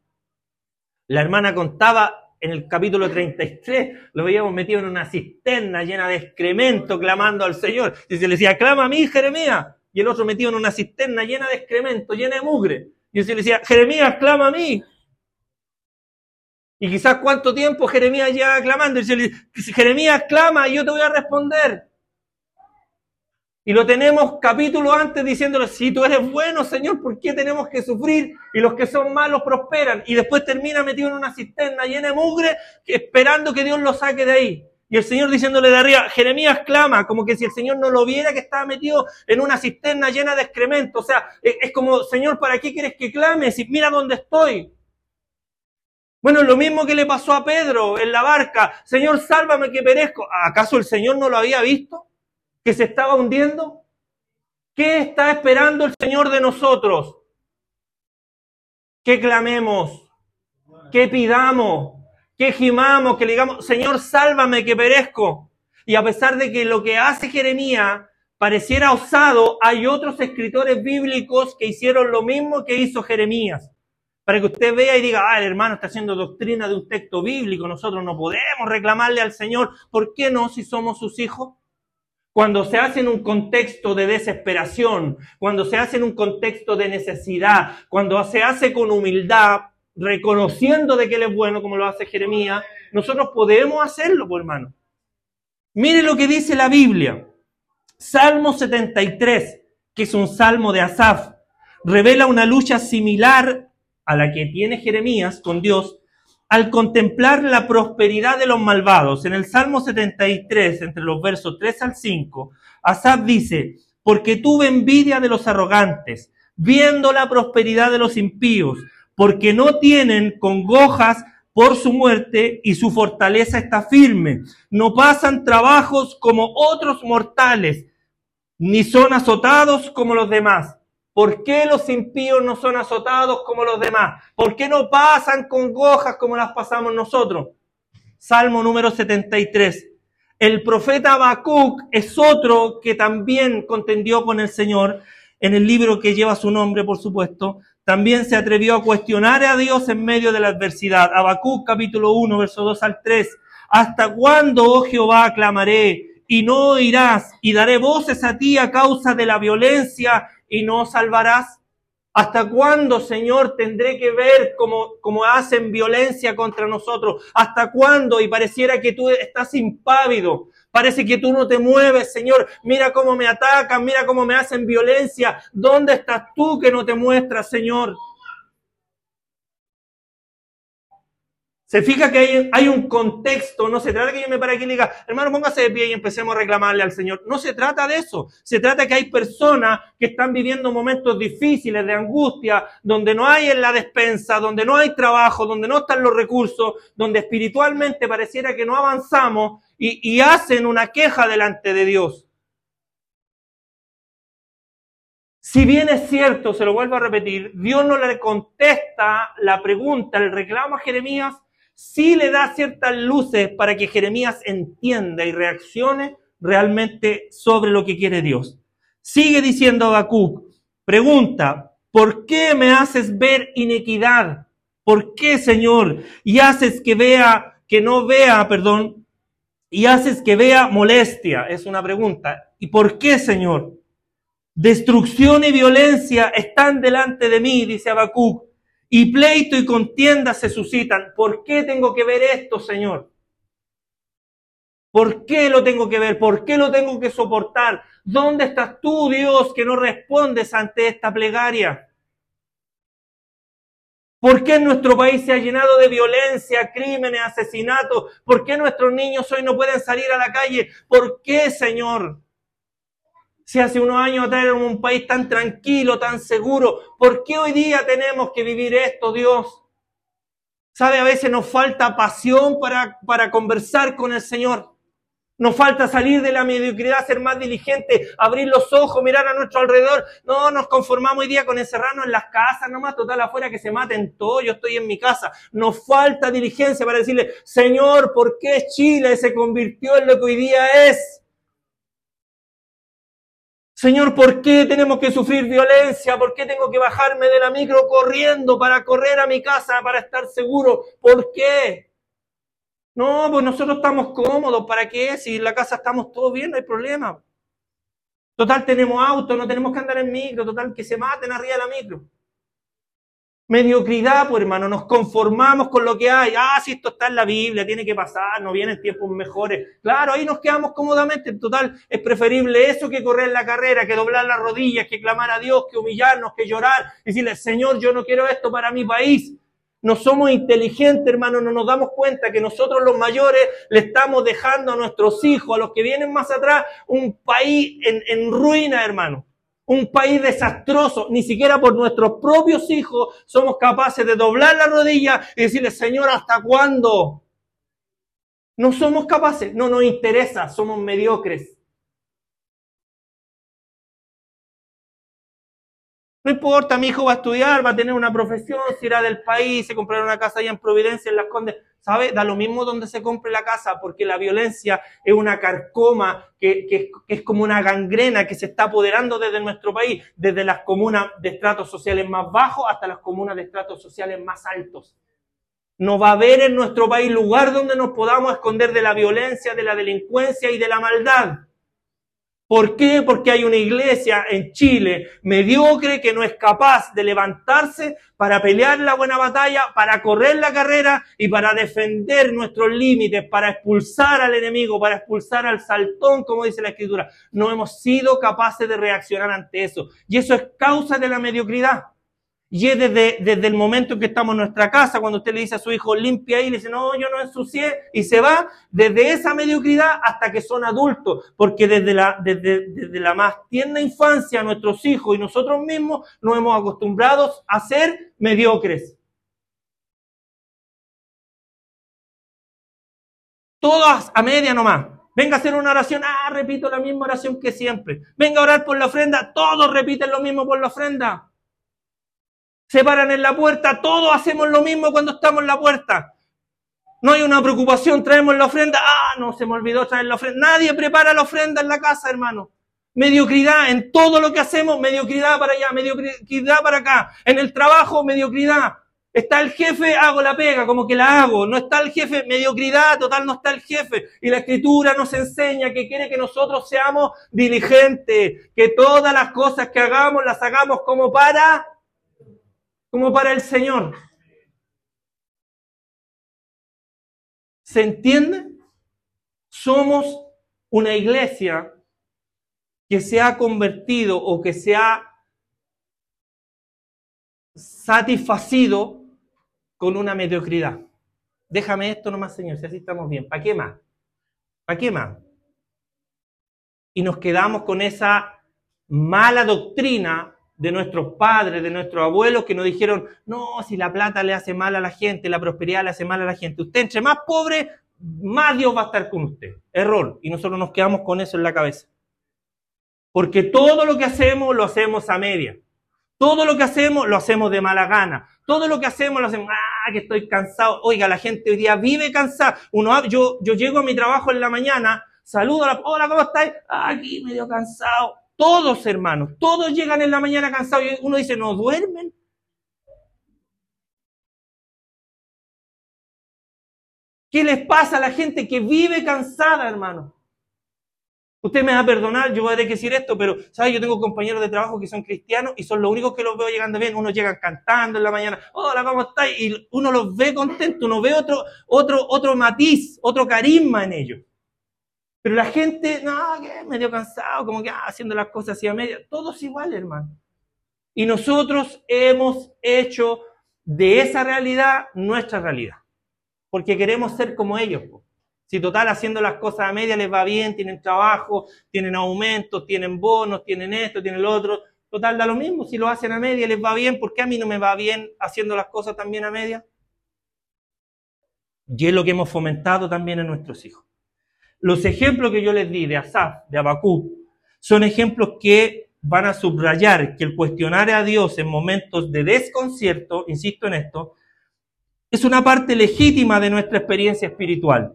la hermana contaba en el capítulo 33, lo veíamos metido en una cisterna llena de excremento clamando al Señor. Y se le decía, clama a mí, Jeremías. Y el otro metido en una cisterna llena de excremento, llena de mugre. Y se le decía, Jeremías, clama a mí. Y quizás cuánto tiempo Jeremías lleva clamando. Y se le dice, Jeremías, clama y yo te voy a responder. Y lo tenemos capítulo antes diciéndole, si tú eres bueno, Señor, ¿por qué tenemos que sufrir? Y los que son malos prosperan. Y después termina metido en una cisterna llena de mugre, esperando que Dios lo saque de ahí. Y el Señor diciéndole de arriba, Jeremías clama, como que si el Señor no lo viera que estaba metido en una cisterna llena de excremento. O sea, es como, Señor, ¿para qué quieres que clame? Si mira dónde estoy. Bueno, lo mismo que le pasó a Pedro en la barca. Señor, sálvame que perezco. ¿Acaso el Señor no lo había visto? Que se estaba hundiendo? ¿Qué está esperando el Señor de nosotros? Que clamemos, que pidamos, que gimamos, que le digamos, Señor, sálvame que perezco. Y a pesar de que lo que hace Jeremías pareciera osado, hay otros escritores bíblicos que hicieron lo mismo que hizo Jeremías. Para que usted vea y diga, ah, el hermano está haciendo doctrina de un texto bíblico, nosotros no podemos reclamarle al Señor. ¿Por qué no si somos sus hijos? Cuando se hace en un contexto de desesperación, cuando se hace en un contexto de necesidad, cuando se hace con humildad, reconociendo de que Él es bueno, como lo hace Jeremías, nosotros podemos hacerlo, pues, hermano. Mire lo que dice la Biblia. Salmo 73, que es un salmo de Asaf, revela una lucha similar a la que tiene Jeremías con Dios al contemplar la prosperidad de los malvados. En el Salmo 73, entre los versos 3 al 5, Asaf dice, porque tuve envidia de los arrogantes, viendo la prosperidad de los impíos, porque no tienen congojas por su muerte y su fortaleza está firme. No pasan trabajos como otros mortales, ni son azotados como los demás. ¿Por qué los impíos no son azotados como los demás? ¿Por qué no pasan con gojas como las pasamos nosotros? Salmo número 73. El profeta Habacuc es otro que también contendió con el Señor en el libro que lleva su nombre, por supuesto. También se atrevió a cuestionar a Dios en medio de la adversidad. Habacuc capítulo 1, verso 2 al 3. ¿Hasta cuándo, oh Jehová, clamaré y no oirás y daré voces a ti a causa de la violencia y no salvarás? ¿Hasta cuándo, Señor, tendré que ver cómo, cómo, hacen violencia contra nosotros? ¿Hasta cuándo? Y pareciera que tú estás impávido. Parece que tú no te mueves, Señor. Mira cómo me atacan, mira cómo me hacen violencia. ¿Dónde estás tú que no te muestras, Señor? Se fija que hay, un contexto, no se trata que yo me pare aquí y diga, hermano, póngase de pie y empecemos a reclamarle al Señor. No se trata de eso. Se trata que hay personas que están viviendo momentos difíciles de angustia, donde no hay en la despensa, donde no hay trabajo, donde no están los recursos, donde espiritualmente pareciera que no avanzamos y, y hacen una queja delante de Dios. Si bien es cierto, se lo vuelvo a repetir, Dios no le contesta la pregunta, el reclamo a Jeremías sí le da ciertas luces para que Jeremías entienda y reaccione realmente sobre lo que quiere Dios. Sigue diciendo Habacuc, pregunta, ¿por qué me haces ver inequidad? ¿Por qué, Señor? Y haces que vea, que no vea, perdón, y haces que vea molestia. Es una pregunta. ¿Y por qué, Señor? Destrucción y violencia están delante de mí, dice Habacuc y pleito y contienda se suscitan. ¿Por qué tengo que ver esto, Señor? ¿Por qué lo tengo que ver? ¿Por qué lo tengo que soportar? ¿Dónde estás tú, Dios, que no respondes ante esta plegaria? ¿Por qué nuestro país se ha llenado de violencia, crímenes, asesinatos? ¿Por qué nuestros niños hoy no pueden salir a la calle? ¿Por qué, Señor? Si hace unos años éramos un país tan tranquilo, tan seguro, ¿por qué hoy día tenemos que vivir esto, Dios? ¿Sabe? A veces nos falta pasión para, para conversar con el Señor. Nos falta salir de la mediocridad, ser más diligente, abrir los ojos, mirar a nuestro alrededor. No nos conformamos hoy día con encerrarnos en las casas, nomás total afuera que se maten todos, yo estoy en mi casa. Nos falta diligencia para decirle, Señor, ¿por qué Chile se convirtió en lo que hoy día es? Señor, ¿por qué tenemos que sufrir violencia? ¿Por qué tengo que bajarme de la micro corriendo para correr a mi casa para estar seguro? ¿Por qué? No, pues nosotros estamos cómodos. ¿Para qué? Si en la casa estamos todos bien, no hay problema. Total, tenemos auto, no tenemos que andar en micro. Total, que se maten arriba de la micro. Mediocridad, pues hermano, nos conformamos con lo que hay. Ah, si esto está en la Biblia, tiene que pasar, no vienen tiempos mejores. Claro, ahí nos quedamos cómodamente. En total, es preferible eso que correr la carrera, que doblar las rodillas, que clamar a Dios, que humillarnos, que llorar. Y decirle, Señor, yo no quiero esto para mi país. No somos inteligentes, hermano, no nos damos cuenta que nosotros los mayores le estamos dejando a nuestros hijos, a los que vienen más atrás, un país en, en ruina, hermano un país desastroso, ni siquiera por nuestros propios hijos somos capaces de doblar la rodilla y decirle, Señor, ¿hasta cuándo? No somos capaces, no nos interesa, somos mediocres. No importa, mi hijo va a estudiar, va a tener una profesión, se irá del país, se comprará una casa allá en Providencia, en Las Condes. ¿Sabe? Da lo mismo donde se compre la casa, porque la violencia es una carcoma que, que, es como una gangrena que se está apoderando desde nuestro país, desde las comunas de estratos sociales más bajos hasta las comunas de estratos sociales más altos. No va a haber en nuestro país lugar donde nos podamos esconder de la violencia, de la delincuencia y de la maldad. ¿Por qué? Porque hay una iglesia en Chile mediocre que no es capaz de levantarse para pelear la buena batalla, para correr la carrera y para defender nuestros límites, para expulsar al enemigo, para expulsar al saltón, como dice la escritura. No hemos sido capaces de reaccionar ante eso. Y eso es causa de la mediocridad. Y es desde, desde el momento en que estamos en nuestra casa, cuando usted le dice a su hijo, limpia ahí, le dice, no, yo no ensucié, y se va desde esa mediocridad hasta que son adultos, porque desde la, desde, desde la más tierna infancia, nuestros hijos y nosotros mismos nos hemos acostumbrado a ser mediocres. Todas a media nomás. Venga a hacer una oración, ah, repito la misma oración que siempre. Venga a orar por la ofrenda, todos repiten lo mismo por la ofrenda se paran en la puerta, todos hacemos lo mismo cuando estamos en la puerta. No hay una preocupación, traemos la ofrenda. Ah, no, se me olvidó traer la ofrenda. Nadie prepara la ofrenda en la casa, hermano. Mediocridad en todo lo que hacemos, mediocridad para allá, mediocridad para acá. En el trabajo, mediocridad. Está el jefe, hago la pega, como que la hago. No está el jefe, mediocridad, total, no está el jefe. Y la escritura nos enseña que quiere que nosotros seamos diligentes, que todas las cosas que hagamos las hagamos como para, como para el Señor. ¿Se entiende? Somos una iglesia que se ha convertido o que se ha satisfacido con una mediocridad. Déjame esto nomás, Señor, si así estamos bien. ¿Para qué más? ¿Para qué más? Y nos quedamos con esa mala doctrina de nuestros padres, de nuestros abuelos, que nos dijeron, no, si la plata le hace mal a la gente, la prosperidad le hace mal a la gente. Usted entre más pobre, más Dios va a estar con usted. Error. Y nosotros nos quedamos con eso en la cabeza. Porque todo lo que hacemos lo hacemos a media. Todo lo que hacemos lo hacemos de mala gana. Todo lo que hacemos lo hacemos, ah, que estoy cansado. Oiga, la gente hoy día vive cansada. Uno, yo, yo llego a mi trabajo en la mañana, saludo a la, hola, ¿cómo estáis? Ah, aquí medio cansado. Todos, hermanos, todos llegan en la mañana cansados y uno dice, ¿no duermen? ¿Qué les pasa a la gente que vive cansada, hermano? Usted me va a perdonar, yo voy a tener que decir esto, pero, ¿sabes? Yo tengo compañeros de trabajo que son cristianos y son los únicos que los veo llegando bien. Uno llega cantando en la mañana, hola, ¿cómo estáis? Y uno los ve contentos, uno ve otro, otro, otro matiz, otro carisma en ellos. Pero la gente, no, que medio cansado, como que ah, haciendo las cosas así a media. Todos igual, hermano. Y nosotros hemos hecho de esa realidad nuestra realidad. Porque queremos ser como ellos. Si total haciendo las cosas a media les va bien, tienen trabajo, tienen aumentos, tienen bonos, tienen esto, tienen lo otro, total da lo mismo. Si lo hacen a media les va bien, ¿por qué a mí no me va bien haciendo las cosas también a media? Y es lo que hemos fomentado también en nuestros hijos. Los ejemplos que yo les di de Asaf, de Abacú, son ejemplos que van a subrayar que el cuestionar a Dios en momentos de desconcierto, insisto en esto, es una parte legítima de nuestra experiencia espiritual.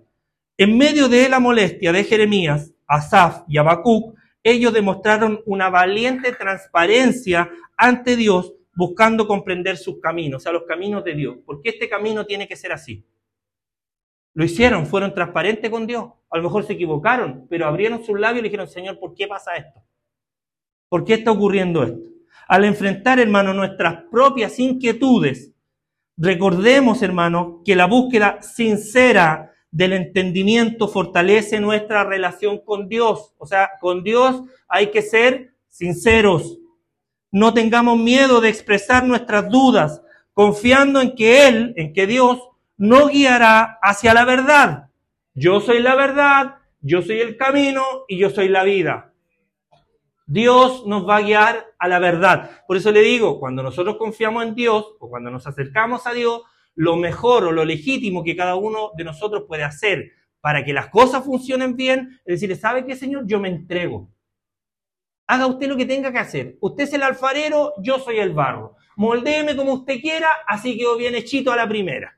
En medio de la molestia de Jeremías, Asaf y Habacuc, ellos demostraron una valiente transparencia ante Dios buscando comprender sus caminos, o sea, los caminos de Dios. Porque este camino tiene que ser así. Lo hicieron, fueron transparentes con Dios. A lo mejor se equivocaron, pero abrieron sus labios y le dijeron, Señor, ¿por qué pasa esto? ¿Por qué está ocurriendo esto? Al enfrentar, hermano, nuestras propias inquietudes, recordemos, hermano, que la búsqueda sincera del entendimiento fortalece nuestra relación con Dios. O sea, con Dios hay que ser sinceros. No tengamos miedo de expresar nuestras dudas, confiando en que Él, en que Dios, nos guiará hacia la verdad. Yo soy la verdad, yo soy el camino y yo soy la vida. Dios nos va a guiar a la verdad. Por eso le digo, cuando nosotros confiamos en Dios o cuando nos acercamos a Dios, lo mejor o lo legítimo que cada uno de nosotros puede hacer para que las cosas funcionen bien, es decir, ¿sabe qué, Señor? Yo me entrego. Haga usted lo que tenga que hacer. Usted es el alfarero, yo soy el barro. Moldéeme como usted quiera, así quedó bien hechito a la primera.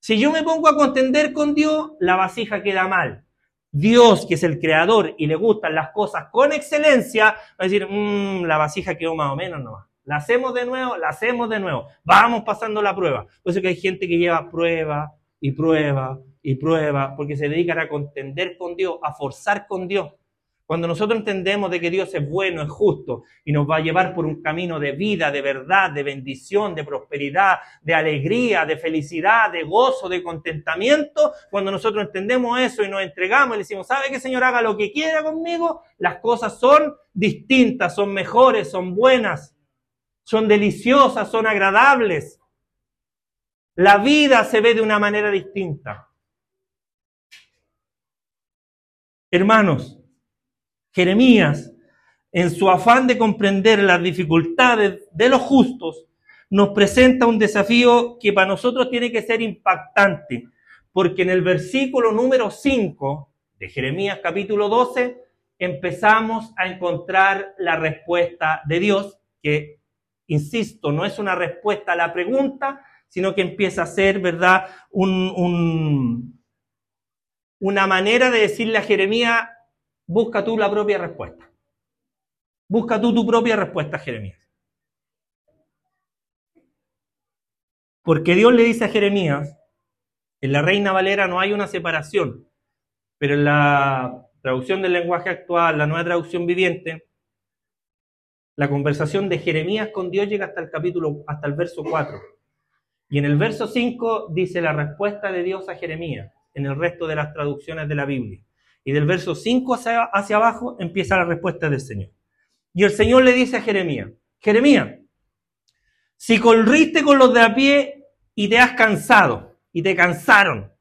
Si yo me pongo a contender con Dios, la vasija queda mal. Dios, que es el creador y le gustan las cosas con excelencia, va a decir, mmm, la vasija quedó más o menos nomás. La hacemos de nuevo, la hacemos de nuevo. Vamos pasando la prueba. Por eso que hay gente que lleva prueba y prueba y prueba, porque se dedican a contender con Dios, a forzar con Dios. Cuando nosotros entendemos de que Dios es bueno, es justo y nos va a llevar por un camino de vida, de verdad, de bendición, de prosperidad, de alegría, de felicidad, de gozo, de contentamiento, cuando nosotros entendemos eso y nos entregamos y le decimos, ¿sabe qué Señor haga lo que quiera conmigo? Las cosas son distintas, son mejores, son buenas son deliciosas, son agradables. La vida se ve de una manera distinta. Hermanos, Jeremías, en su afán de comprender las dificultades de los justos, nos presenta un desafío que para nosotros tiene que ser impactante, porque en el versículo número 5 de Jeremías capítulo 12 empezamos a encontrar la respuesta de Dios que insisto, no es una respuesta a la pregunta, sino que empieza a ser, ¿verdad?, un, una manera de decirle a Jeremías, busca tú la propia respuesta. Busca tú tu propia respuesta, Jeremías. Porque Dios le dice a Jeremías, en la Reina Valera no hay una separación, pero en la traducción del lenguaje actual, la nueva traducción viviente, la conversación de Jeremías con Dios llega hasta el capítulo, hasta el verso 4. Y en el verso 5 dice la respuesta de Dios a Jeremías, en el resto de las traducciones de la Biblia. Y del verso 5 hacia, hacia abajo empieza la respuesta del Señor. Y el Señor le dice a Jeremías, Jeremías, si corriste con los de a pie y te has cansado, y te cansaron,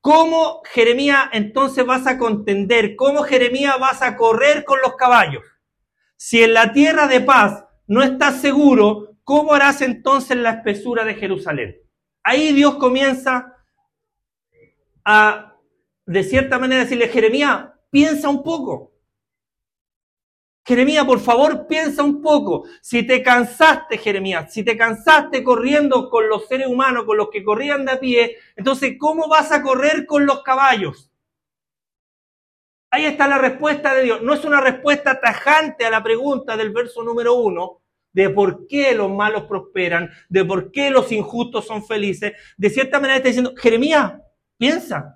¿cómo Jeremías entonces vas a contender? ¿Cómo Jeremías vas a correr con los caballos? Si en la tierra de paz no estás seguro, ¿cómo harás entonces la espesura de Jerusalén? Ahí Dios comienza a, de cierta manera, decirle, Jeremías, piensa un poco. Jeremías, por favor, piensa un poco. Si te cansaste, Jeremías, si te cansaste corriendo con los seres humanos, con los que corrían de a pie, entonces, ¿cómo vas a correr con los caballos? Ahí está la respuesta de Dios. No es una respuesta tajante a la pregunta del verso número uno, de por qué los malos prosperan, de por qué los injustos son felices. De cierta manera está diciendo, Jeremías, piensa.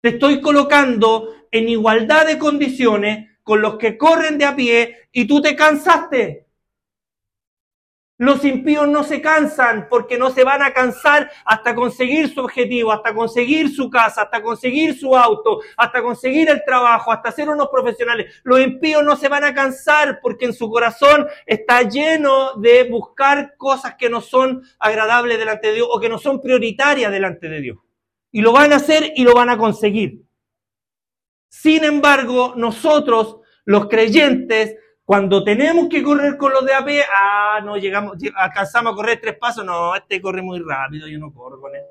Te estoy colocando en igualdad de condiciones con los que corren de a pie y tú te cansaste. Los impíos no se cansan porque no se van a cansar hasta conseguir su objetivo, hasta conseguir su casa, hasta conseguir su auto, hasta conseguir el trabajo, hasta ser unos profesionales. Los impíos no se van a cansar porque en su corazón está lleno de buscar cosas que no son agradables delante de Dios o que no son prioritarias delante de Dios. Y lo van a hacer y lo van a conseguir. Sin embargo, nosotros, los creyentes, cuando tenemos que correr con los de AP, ah, no llegamos, alcanzamos a correr tres pasos, no, este corre muy rápido, yo no corro con él.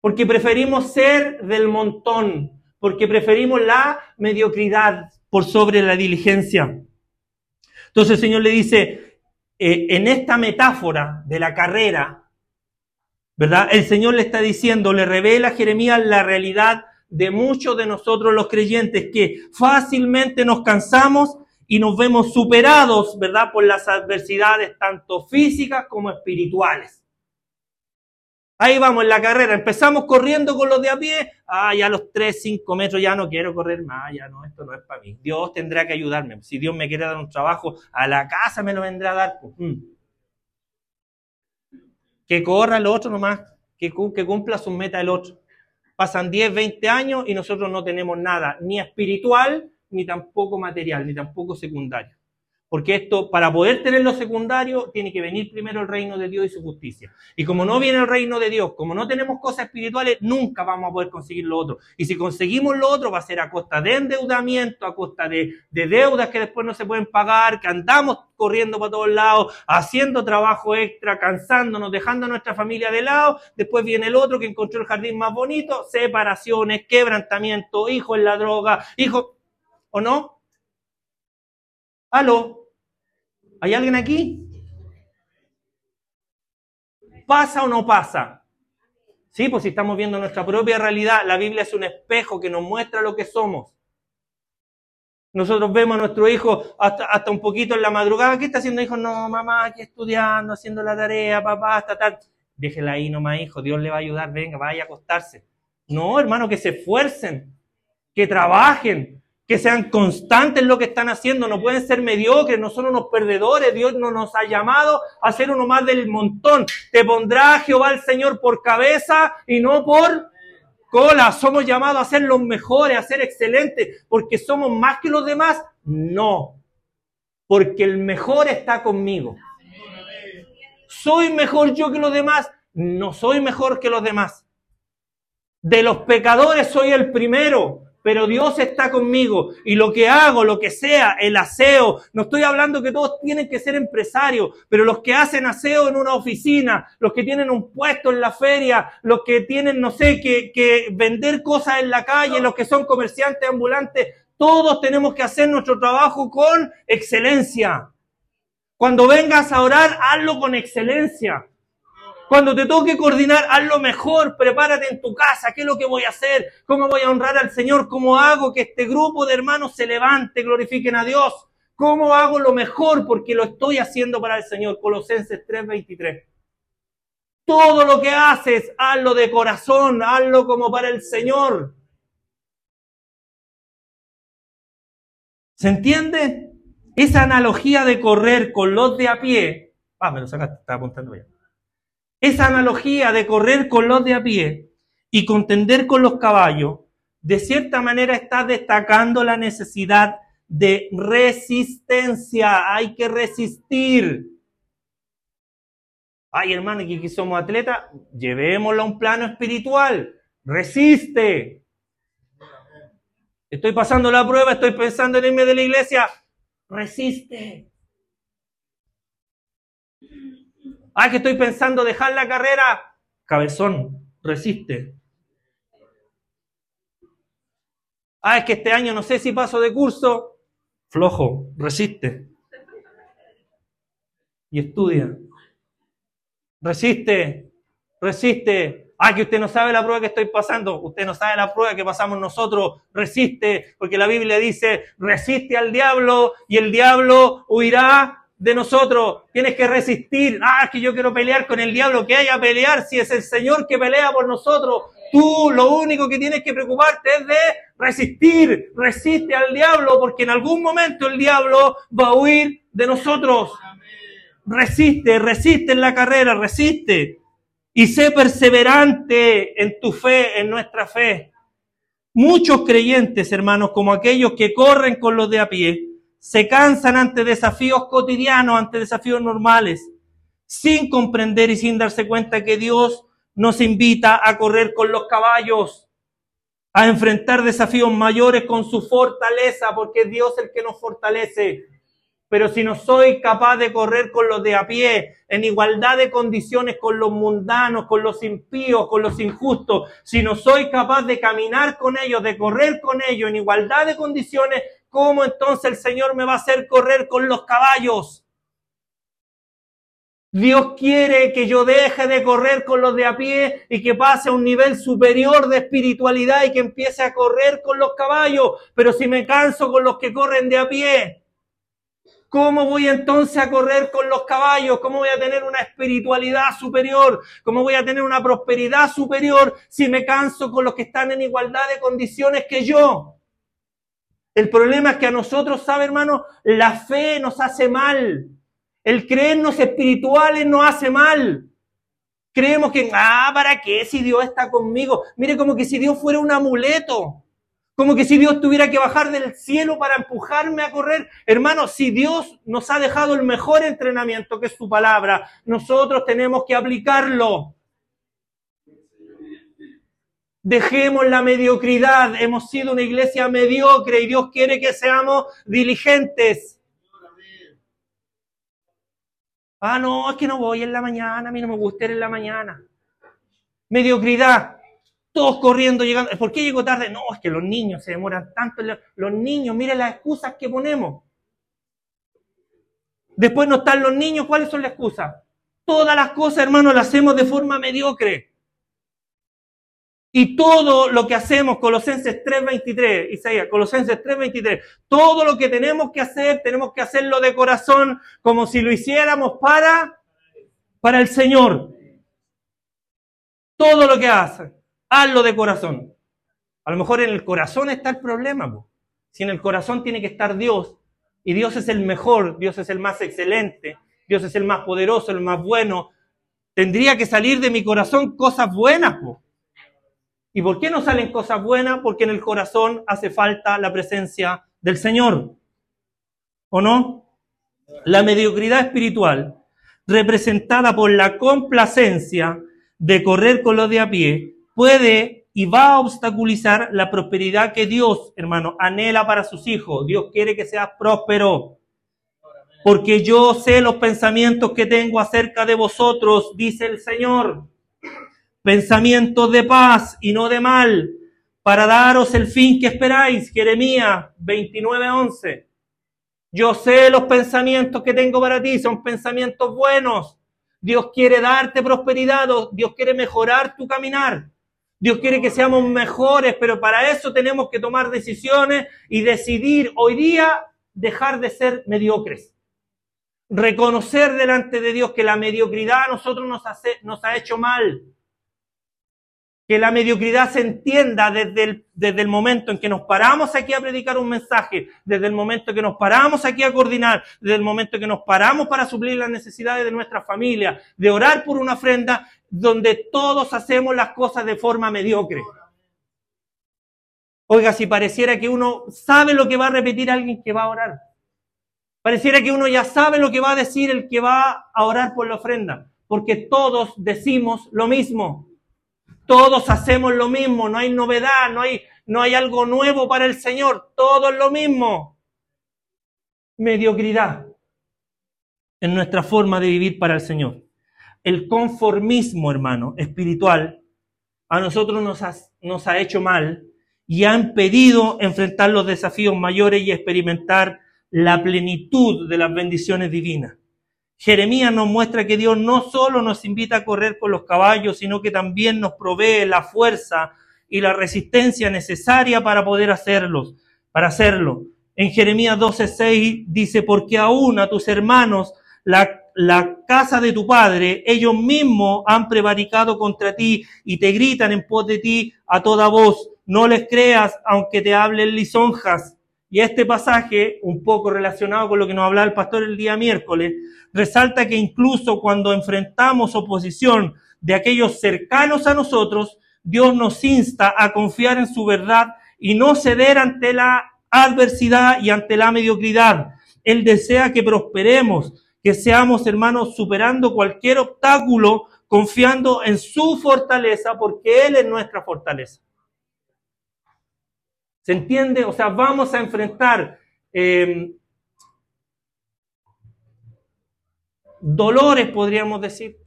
Porque preferimos ser del montón, porque preferimos la mediocridad por sobre la diligencia. Entonces el Señor le dice, eh, en esta metáfora de la carrera, ¿verdad? El Señor le está diciendo, le revela a Jeremías la realidad de muchos de nosotros los creyentes que fácilmente nos cansamos y nos vemos superados, ¿verdad?, por las adversidades tanto físicas como espirituales. Ahí vamos en la carrera, empezamos corriendo con los de a pie, ah, ya a los 3, 5 metros ya no quiero correr más, ya no, esto no es para mí. Dios tendrá que ayudarme. Si Dios me quiere dar un trabajo, a la casa me lo vendrá a dar. Mm. Que corra el otro nomás, que, que cumpla su meta el otro. Pasan 10, 20 años y nosotros no tenemos nada, ni espiritual, ni tampoco material, ni tampoco secundario. Porque esto, para poder tener lo secundario, tiene que venir primero el reino de Dios y su justicia. Y como no viene el reino de Dios, como no tenemos cosas espirituales, nunca vamos a poder conseguir lo otro. Y si conseguimos lo otro, va a ser a costa de endeudamiento, a costa de, de deudas que después no se pueden pagar, que andamos corriendo para todos lados, haciendo trabajo extra, cansándonos, dejando a nuestra familia de lado. Después viene el otro que encontró el jardín más bonito, separaciones, quebrantamiento, hijo en la droga, hijo ¿O no? ¿Aló? ¿Hay alguien aquí? ¿Pasa o no pasa? Sí, pues si estamos viendo nuestra propia realidad, la Biblia es un espejo que nos muestra lo que somos. Nosotros vemos a nuestro hijo hasta, hasta un poquito en la madrugada. ¿Qué está haciendo, hijo? No, mamá, aquí estudiando, haciendo la tarea, papá, hasta tal. Déjela ahí nomás, hijo. Dios le va a ayudar. Venga, vaya a acostarse. No, hermano, que se esfuercen, que trabajen, que sean constantes lo que están haciendo, no pueden ser mediocres, no son unos perdedores, Dios no nos ha llamado a ser uno más del montón. Te pondrá Jehová el Señor por cabeza y no por cola. Somos llamados a ser los mejores, a ser excelentes, porque somos más que los demás. No, porque el mejor está conmigo. ¿Soy mejor yo que los demás? No soy mejor que los demás. De los pecadores soy el primero, pero Dios está conmigo y lo que hago, lo que sea, el aseo, no estoy hablando que todos tienen que ser empresarios, pero los que hacen aseo en una oficina, los que tienen un puesto en la feria, los que tienen, no sé, que, que vender cosas en la calle, los que son comerciantes ambulantes, todos tenemos que hacer nuestro trabajo con excelencia. Cuando vengas a orar, hazlo con excelencia. Cuando te toque coordinar, haz lo mejor, prepárate en tu casa, qué es lo que voy a hacer, cómo voy a honrar al Señor, cómo hago que este grupo de hermanos se levante, glorifiquen a Dios, cómo hago lo mejor porque lo estoy haciendo para el Señor. Colosenses 3:23. Todo lo que haces, hazlo de corazón, hazlo como para el Señor. ¿Se entiende? Esa analogía de correr con los de a pie. Ah, me lo sacaste, estaba apuntando ya. Esa analogía de correr con los de a pie y contender con los caballos, de cierta manera está destacando la necesidad de resistencia. Hay que resistir. Ay, hermano, que aquí somos atletas, llevémoslo a un plano espiritual. Resiste. Estoy pasando la prueba, estoy pensando en irme de la iglesia. Resiste. Ay, que estoy pensando dejar la carrera. Cabezón, resiste. Ah, es que este año no sé si paso de curso. Flojo, resiste. Y estudia. Resiste, resiste. Ah, que usted no sabe la prueba que estoy pasando. Usted no sabe la prueba que pasamos nosotros. Resiste, porque la Biblia dice, resiste al diablo y el diablo huirá de nosotros. Tienes que resistir. Ah, que yo quiero pelear con el diablo. Que haya pelear si es el Señor que pelea por nosotros. Tú lo único que tienes que preocuparte es de resistir. Resiste al diablo porque en algún momento el diablo va a huir de nosotros. Resiste, resiste en la carrera, resiste. Y sé perseverante en tu fe, en nuestra fe. Muchos creyentes, hermanos, como aquellos que corren con los de a pie, se cansan ante desafíos cotidianos, ante desafíos normales, sin comprender y sin darse cuenta que Dios nos invita a correr con los caballos, a enfrentar desafíos mayores con su fortaleza, porque es Dios el que nos fortalece. Pero si no soy capaz de correr con los de a pie, en igualdad de condiciones con los mundanos, con los impíos, con los injustos, si no soy capaz de caminar con ellos, de correr con ellos en igualdad de condiciones, ¿cómo entonces el Señor me va a hacer correr con los caballos? Dios quiere que yo deje de correr con los de a pie y que pase a un nivel superior de espiritualidad y que empiece a correr con los caballos. Pero si me canso con los que corren de a pie, ¿Cómo voy entonces a correr con los caballos? ¿Cómo voy a tener una espiritualidad superior? ¿Cómo voy a tener una prosperidad superior si me canso con los que están en igualdad de condiciones que yo? El problema es que a nosotros, ¿sabe hermano? La fe nos hace mal. El creernos espirituales nos hace mal. Creemos que, ah, ¿para qué si Dios está conmigo? Mire, como que si Dios fuera un amuleto. Como que si Dios tuviera que bajar del cielo para empujarme a correr. Hermano, si Dios nos ha dejado el mejor entrenamiento, que es su palabra, nosotros tenemos que aplicarlo. Dejemos la mediocridad. Hemos sido una iglesia mediocre y Dios quiere que seamos diligentes. Ah, no, es que no voy en la mañana, a mí no me gusta ir en la mañana. Mediocridad todos corriendo, llegando. ¿Por qué llego tarde? No, es que los niños se demoran tanto. Los niños, miren las excusas que ponemos. Después no están los niños, ¿cuáles son las excusas? Todas las cosas, hermanos, las hacemos de forma mediocre. Y todo lo que hacemos, Colosenses 3.23, Isaías, Colosenses 3.23, todo lo que tenemos que hacer, tenemos que hacerlo de corazón, como si lo hiciéramos para, para el Señor. Todo lo que hacen hazlo de corazón. A lo mejor en el corazón está el problema. Si en el corazón tiene que estar Dios, y Dios es el mejor, Dios es el más excelente, Dios es el más poderoso, el más bueno, tendría que salir de mi corazón cosas buenas. ¿Y por qué no salen cosas buenas? Porque en el corazón hace falta la presencia del Señor. ¿O no? La mediocridad espiritual, representada por la complacencia de correr con los de a pie, puede y va a obstaculizar la prosperidad que Dios, hermano, anhela para sus hijos. Dios quiere que seas próspero. Porque yo sé los pensamientos que tengo acerca de vosotros, dice el Señor. Pensamientos de paz y no de mal, para daros el fin que esperáis. Jeremías 29:11. Yo sé los pensamientos que tengo para ti, son pensamientos buenos, Dios quiere darte prosperidad, Dios quiere mejorar tu caminar. Dios quiere que seamos mejores, pero para eso tenemos que tomar decisiones y decidir hoy día dejar de ser mediocres. Reconocer delante de Dios que la mediocridad a nosotros nos, nos ha hecho mal que la mediocridad se entienda desde el, desde el momento en que nos paramos aquí a predicar un mensaje, desde el momento en que nos paramos aquí a coordinar, desde el momento en que nos paramos para suplir las necesidades de nuestra familia, de orar por una ofrenda, donde todos hacemos las cosas de forma mediocre. Oiga, si pareciera que uno sabe lo que va a repetir alguien que va a orar. Pareciera que uno ya sabe lo que va a decir el que va a orar por la ofrenda, porque todos decimos lo mismo. Todos hacemos lo mismo, no hay novedad, no hay, no hay algo nuevo para el Señor, todo es lo mismo. Mediocridad en nuestra forma de vivir para el Señor. El conformismo, hermano, espiritual, a nosotros nos ha, nos ha hecho mal y ha impedido enfrentar los desafíos mayores y experimentar la plenitud de las bendiciones divinas. Jeremías nos muestra que Dios no solo nos invita a correr con los caballos, sino que también nos provee la fuerza y la resistencia necesaria para poder hacerlos, para hacerlo. En Jeremías 12:6 dice, porque aún a tus hermanos la, la casa de tu padre, ellos mismos han prevaricado contra ti y te gritan en pos de ti a toda voz. No les creas aunque te hablen lisonjas. Y este pasaje, un poco relacionado con lo que nos hablaba el pastor el día miércoles, resalta que incluso cuando enfrentamos oposición de aquellos cercanos a nosotros, Dios nos insta a confiar en su verdad y no ceder ante la adversidad y ante la mediocridad. Él desea que prosperemos, que seamos hermanos superando cualquier obstáculo, confiando en su fortaleza, porque Él es nuestra fortaleza. ¿Se entiende? O sea, vamos a enfrentar eh, dolores, podríamos decir.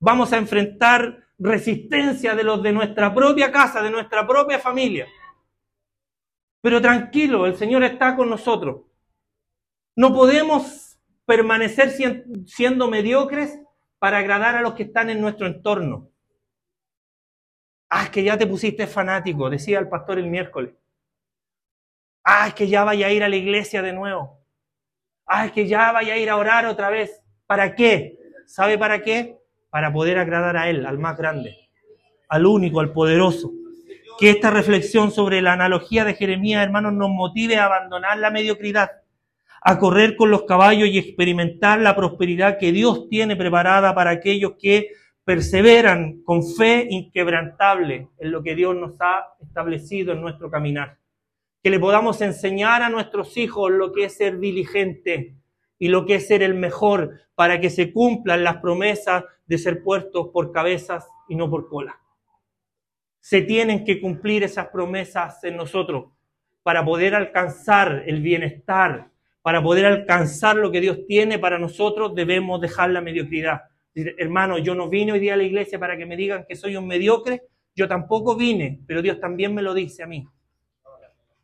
Vamos a enfrentar resistencia de los de nuestra propia casa, de nuestra propia familia. Pero tranquilo, el Señor está con nosotros. No podemos permanecer siendo mediocres para agradar a los que están en nuestro entorno. Ah, es que ya te pusiste fanático, decía el pastor el miércoles. Ah, es que ya vaya a ir a la iglesia de nuevo. Ah, es que ya vaya a ir a orar otra vez. ¿Para qué? ¿Sabe para qué? Para poder agradar a Él, al más grande, al único, al poderoso. Que esta reflexión sobre la analogía de Jeremías, hermanos, nos motive a abandonar la mediocridad, a correr con los caballos y experimentar la prosperidad que Dios tiene preparada para aquellos que perseveran con fe inquebrantable en lo que Dios nos ha establecido en nuestro caminar. Que le podamos enseñar a nuestros hijos lo que es ser diligente y lo que es ser el mejor para que se cumplan las promesas de ser puestos por cabezas y no por cola. Se tienen que cumplir esas promesas en nosotros para poder alcanzar el bienestar, para poder alcanzar lo que Dios tiene para nosotros, debemos dejar la mediocridad hermano, yo no vine hoy día a la iglesia para que me digan que soy un mediocre, yo tampoco vine, pero Dios también me lo dice a mí.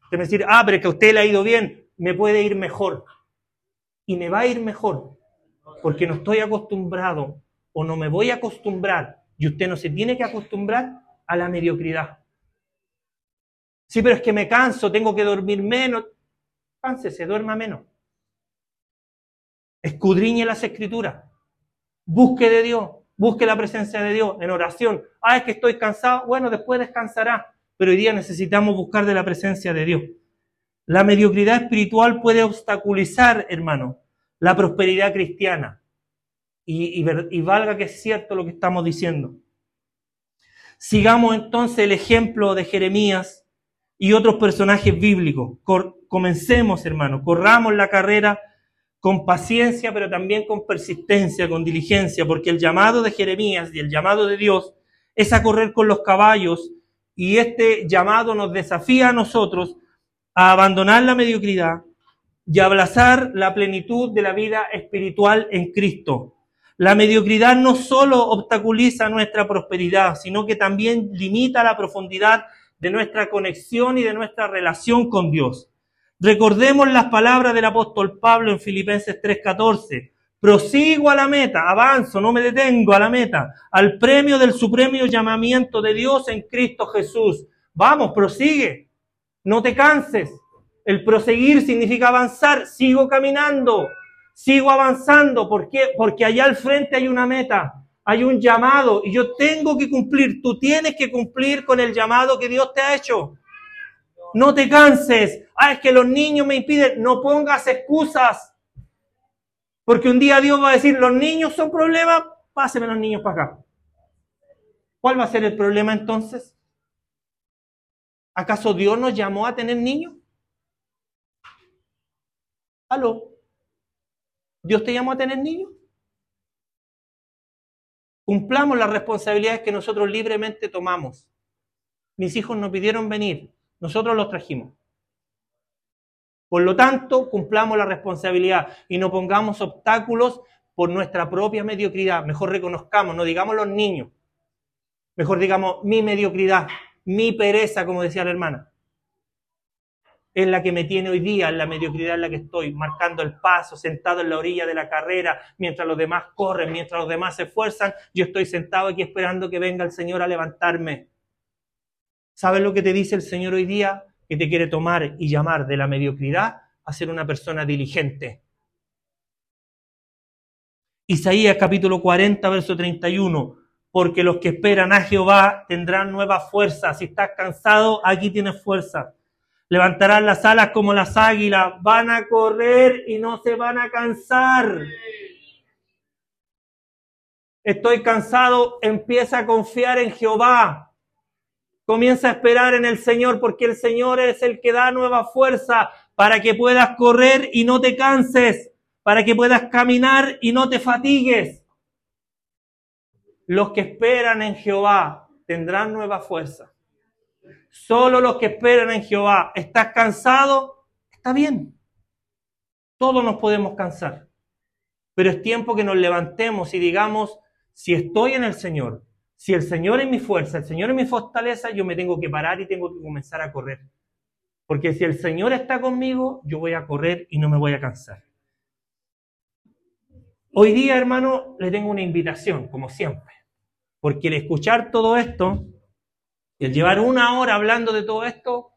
Usted me decir, ah, pero que a usted le ha ido bien, me puede ir mejor. Y me va a ir mejor, porque no estoy acostumbrado o no me voy a acostumbrar, y usted no se tiene que acostumbrar a la mediocridad. Sí, pero es que me canso, tengo que dormir menos. se duerma menos. Escudriñe las escrituras. Busque de Dios, busque la presencia de Dios en oración. Ah, es que estoy cansado. Bueno, después descansará. Pero hoy día necesitamos buscar de la presencia de Dios. La mediocridad espiritual puede obstaculizar, hermano, la prosperidad cristiana. Y, y, valga que es cierto lo que estamos diciendo. Sigamos entonces el ejemplo de Jeremías y otros personajes bíblicos. comencemos, hermano, corramos la carrera con paciencia, pero también con persistencia, con diligencia, porque el llamado de Jeremías y el llamado de Dios es a correr con los caballos y este llamado nos desafía a nosotros a abandonar la mediocridad y a abrazar la plenitud de la vida espiritual en Cristo. La mediocridad no solo obstaculiza nuestra prosperidad, sino que también limita la profundidad de nuestra conexión y de nuestra relación con Dios. Recordemos las palabras del apóstol Pablo en Filipenses 3:14. prosigo a la meta, avanzo, no me detengo a la meta, al premio del supremo llamamiento de Dios en Cristo Jesús. Vamos, prosigue, no te canses. El proseguir significa avanzar, sigo caminando, sigo avanzando. ¿Por qué? Porque allá al frente hay una meta, hay un llamado y yo tengo que cumplir. Tú tienes que cumplir con el llamado que Dios te ha hecho. No te canses. Ah, es que los niños me impiden. No pongas excusas. Porque un día Dios va a decir, los niños son problemas, páseme los niños para acá. ¿Cuál va a ser el problema entonces? ¿Acaso Dios nos llamó a tener niños? ¿Aló? ¿Dios te llamó a tener niños? Cumplamos las responsabilidades que nosotros libremente tomamos. Mis hijos nos pidieron venir, nosotros los trajimos. Por lo tanto, cumplamos la responsabilidad y no pongamos obstáculos por nuestra propia mediocridad. Mejor reconozcamos, no digamos los niños. Mejor digamos mi mediocridad, mi pereza, como decía la hermana. Es la que me tiene hoy día, en la mediocridad en la que estoy, marcando el paso, sentado en la orilla de la carrera, mientras los demás corren, mientras los demás se esfuerzan, yo estoy sentado aquí esperando que venga el Señor a levantarme. ¿Sabes lo que te dice el Señor hoy día? Que te quiere tomar y llamar de la mediocridad a ser una persona diligente. Isaías capítulo 40, verso 31. Porque los que esperan a Jehová tendrán nueva fuerza. Si estás cansado, aquí tienes fuerza. Levantarán las alas como las águilas. Van a correr y no se van a cansar. Estoy cansado. Empieza a confiar en Jehová. Comienza a esperar en el Señor porque el Señor es el que da nueva fuerza para que puedas correr y no te canses, para que puedas caminar y no te fatigues. Los que esperan en Jehová tendrán nueva fuerza. Solo los que esperan en Jehová. ¿Estás cansado? Está bien. Todos nos podemos cansar. Pero es tiempo que nos levantemos y digamos, si estoy en el Señor, si el Señor es mi fuerza, el Señor es mi fortaleza, yo me tengo que parar y tengo que comenzar a correr. Porque si el Señor está conmigo, yo voy a correr y no me voy a cansar. Hoy día, hermano, le tengo una invitación, como siempre. Porque el escuchar todo esto, el llevar una hora hablando de todo esto,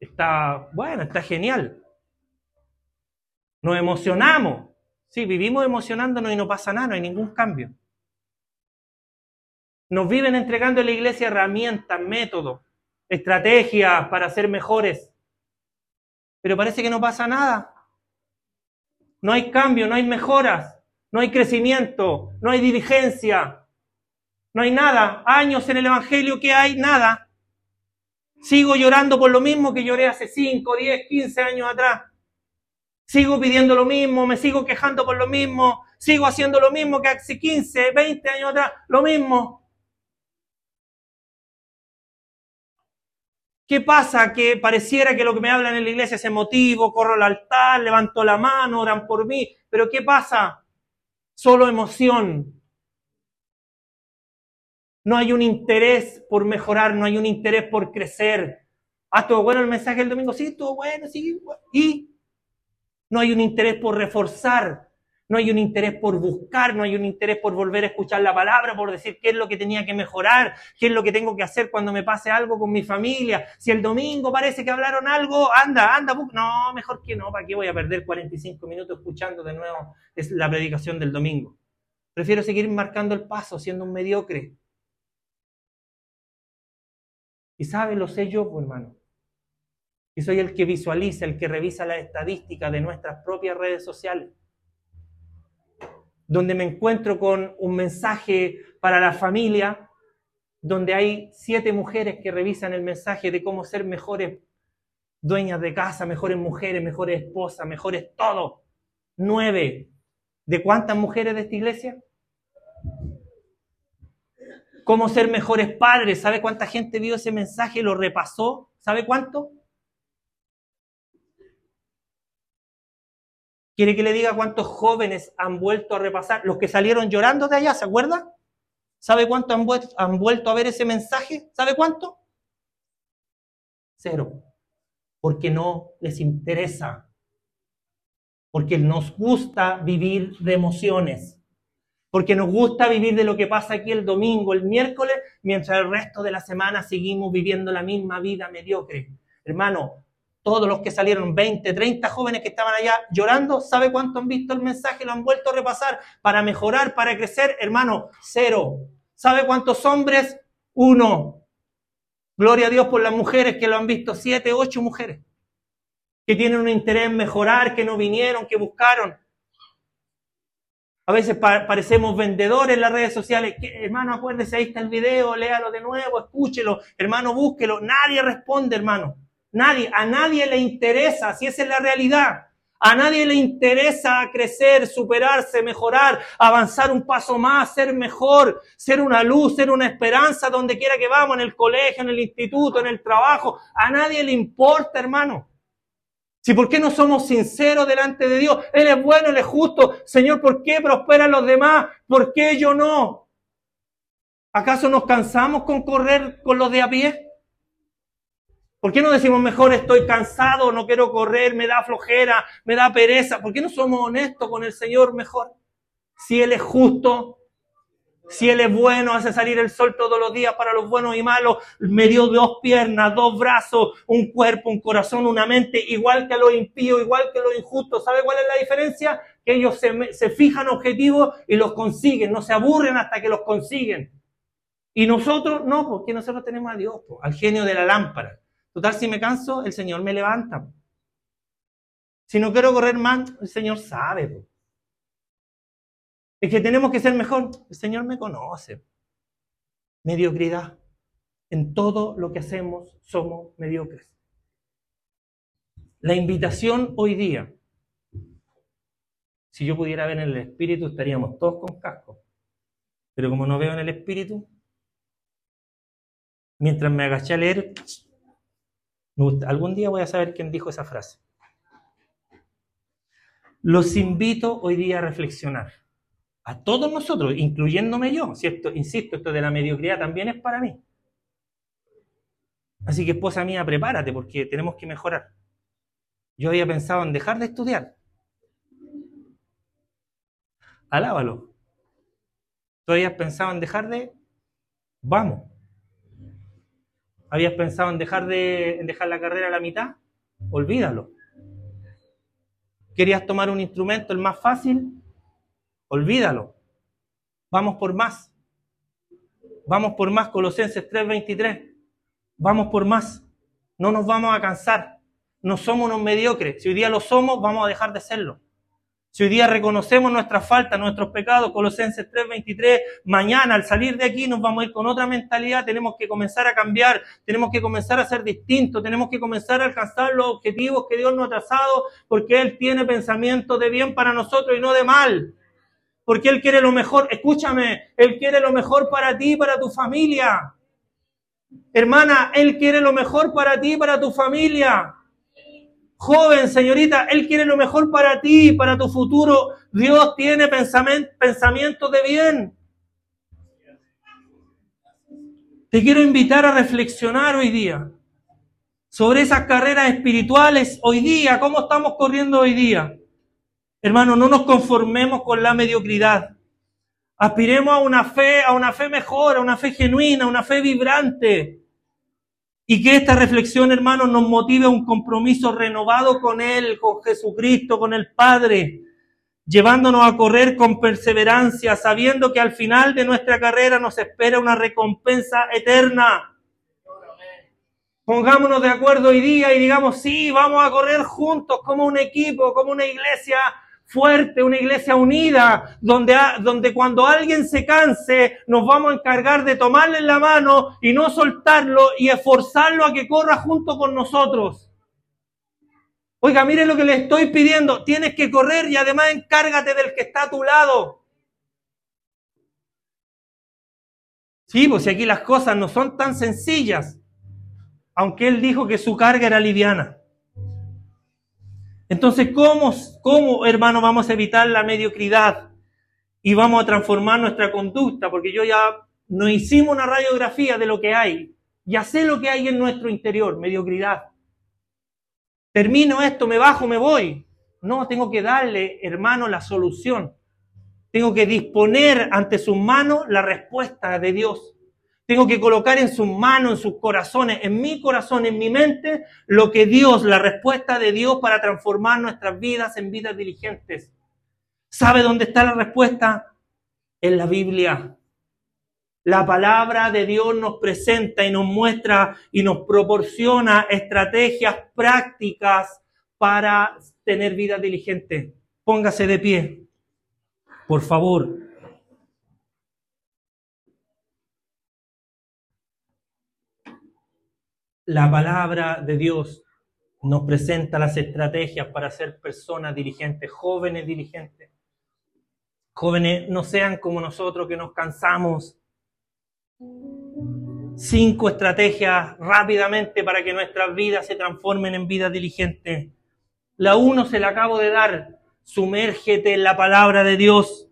está, bueno, está genial. Nos emocionamos. Sí, vivimos emocionándonos y no pasa nada, no hay ningún cambio. Nos viven entregando en la iglesia herramientas, métodos, estrategias para ser mejores. Pero parece que no pasa nada. No hay cambio, no hay mejoras, no hay crecimiento, no hay diligencia, no hay nada. Años en el Evangelio que hay, nada. Sigo llorando por lo mismo que lloré hace 5, 10, 15 años atrás. Sigo pidiendo lo mismo, me sigo quejando por lo mismo, sigo haciendo lo mismo que hace 15, 20 años atrás, lo mismo. ¿Qué pasa? Que pareciera que lo que me hablan en la iglesia es emotivo, corro al altar, levanto la mano, oran por mí, pero ¿qué pasa? Solo emoción. No hay un interés por mejorar, no hay un interés por crecer. Ah, estuvo bueno el mensaje del domingo, sí, estuvo bueno, sí. Y no hay un interés por reforzar, no hay un interés por buscar, no hay un interés por volver a escuchar la palabra, por decir qué es lo que tenía que mejorar, qué es lo que tengo que hacer cuando me pase algo con mi familia. Si el domingo parece que hablaron algo, anda, anda, no, mejor que no, ¿para qué voy a perder 45 minutos escuchando de nuevo la predicación del domingo? Prefiero seguir marcando el paso, siendo un mediocre. Y sabe, lo sé yo, pues, hermano. Y soy el que visualiza, el que revisa las estadísticas de nuestras propias redes sociales donde me encuentro con un mensaje para la familia, donde hay siete mujeres que revisan el mensaje de cómo ser mejores dueñas de casa, mejores mujeres, mejores esposas, mejores todo. Nueve. ¿De cuántas mujeres de esta iglesia? Cómo ser mejores padres. ¿Sabe cuánta gente vio ese mensaje lo repasó? ¿Sabe cuánto? ¿Quiere que le diga cuántos jóvenes han vuelto a repasar? Los que salieron llorando de allá, ¿se acuerda? ¿Sabe cuánto han, han vuelto a ver ese mensaje? ¿Sabe cuánto? Cero. Porque no les interesa. porque nos gusta vivir de emociones, porque nos gusta vivir de lo que pasa aquí el domingo, el miércoles, mientras el resto de la semana seguimos viviendo la misma vida mediocre. Hermano, todos los que salieron, 20, 30 jóvenes que estaban allá llorando, ¿sabe cuánto han visto el mensaje? Lo han vuelto a repasar para mejorar, para crecer. Hermano, cero. ¿Sabe cuántos hombres? Uno. Gloria a Dios por las mujeres que lo han visto, siete, ocho mujeres que tienen un interés en mejorar, que no vinieron, que buscaron. A veces parecemos vendedores en las redes sociales. hermano, acuérdese, ahí está el video, léalo de nuevo, escúchelo. Hermano, búsquelo. Nadie responde, hermano. Nadie. A nadie le interesa, si esa es la realidad. A nadie le interesa crecer, superarse, mejorar, avanzar un paso más, ser mejor, ser una luz, ser una esperanza donde quiera que vamos, en el colegio, en el instituto, en el trabajo. A nadie le importa, hermano. Si por qué no somos sinceros delante de Dios, Él es bueno, Él es justo. Señor, ¿por qué prosperan los demás? ¿Por qué yo no? ¿Acaso nos cansamos con correr con los de a pie? ¿Por qué no decimos mejor estoy cansado, no quiero correr, me da flojera, me da pereza? ¿Por qué no somos honestos con el Señor mejor? Si Él es justo, si Él es bueno, hace salir el sol todos los días para los buenos y malos. Me dio dos piernas, dos brazos, un cuerpo, un corazón, una mente, igual que a los impíos, igual que a los injustos. ¿Sabe cuál es la diferencia? Que ellos se, se fijan objetivos y los consiguen, no se aburren hasta que los consiguen. Y nosotros no, porque nosotros tenemos a Dios, al genio de la lámpara. Total, si me canso, el Señor me levanta. Si no quiero correr más, el Señor sabe. Es que tenemos que ser mejor. El Señor me conoce. Mediocridad. En todo lo que hacemos somos mediocres. La invitación hoy día. Si yo pudiera ver en el espíritu, estaríamos todos con casco. Pero como no veo en el espíritu, mientras me agaché a leer, algún día voy a saber quién dijo esa frase. Los invito hoy día a reflexionar a todos nosotros, incluyéndome yo, ¿cierto? Insisto, esto de la mediocridad también es para mí. Así que esposa mía, prepárate porque tenemos que mejorar. Yo había pensado en dejar de estudiar. Alábalo. ¿Tú habías pensado en dejar de? Vamos. ¿Habías pensado en dejar, de, en dejar la carrera a la mitad? Olvídalo. ¿Querías tomar un instrumento el más fácil? Olvídalo. Vamos por más. Vamos por más, Colosenses 3:23. Vamos por más. No nos vamos a cansar. No somos unos mediocres. Si hoy día lo somos, vamos a dejar de serlo. Si hoy día reconocemos nuestras faltas, nuestros pecados, Colosenses 3:23, mañana al salir de aquí nos vamos a ir con otra mentalidad, tenemos que comenzar a cambiar, tenemos que comenzar a ser distintos, tenemos que comenzar a alcanzar los objetivos que Dios nos ha trazado, porque Él tiene pensamientos de bien para nosotros y no de mal porque Él quiere lo mejor. Escúchame, Él quiere lo mejor para ti para tu familia. Hermana, Él quiere lo mejor para ti para tu familia. Joven, señorita, Él quiere lo mejor para ti para tu futuro. Dios tiene pensamientos de bien. Te quiero invitar a reflexionar hoy día sobre esas carreras espirituales hoy día, cómo estamos corriendo hoy día. Hermano, no nos conformemos con la mediocridad. Aspiremos a una fe, a una fe mejor, a una fe genuina, a una fe vibrante. Y que esta reflexión, hermano, nos motive a un compromiso renovado con Él, con Jesucristo, con el Padre, llevándonos a correr con perseverancia, sabiendo que al final de nuestra carrera nos espera una recompensa eterna. Pongámonos de acuerdo hoy día y digamos, sí, vamos a correr juntos como un equipo, como una iglesia fuerte, una iglesia unida, donde, donde cuando alguien se canse, nos vamos a encargar de tomarle la mano y no soltarlo y esforzarlo a que corra junto con nosotros. Oiga, mire lo que le estoy pidiendo. Tienes que correr y además encárgate del que está a tu lado. Sí, pues aquí las cosas no son tan sencillas, aunque él dijo que su carga era liviana. Entonces, ¿cómo, ¿cómo, hermano, vamos a evitar la mediocridad? Y vamos a transformar nuestra conducta, porque yo ya no hicimos una radiografía de lo que hay. Ya sé lo que hay en nuestro interior, mediocridad. Termino esto, me bajo, me voy. No, tengo que darle, hermano, la solución. Tengo que disponer ante sus manos la respuesta de Dios. Tengo que colocar en sus manos, en sus corazones, en mi corazón, en mi mente, lo que Dios, la respuesta de Dios para transformar nuestras vidas en vidas diligentes. ¿Sabe dónde está la respuesta? En la Biblia. La palabra de Dios nos presenta y nos muestra y nos proporciona estrategias prácticas para tener vida diligente. Póngase de pie, por favor. La palabra de Dios nos presenta las estrategias para ser personas diligentes, jóvenes diligentes. Jóvenes, no sean como nosotros que nos cansamos. Cinco estrategias rápidamente para que nuestras vidas se transformen en vidas diligentes. La uno se la acabo de dar. Sumérgete en la palabra de Dios.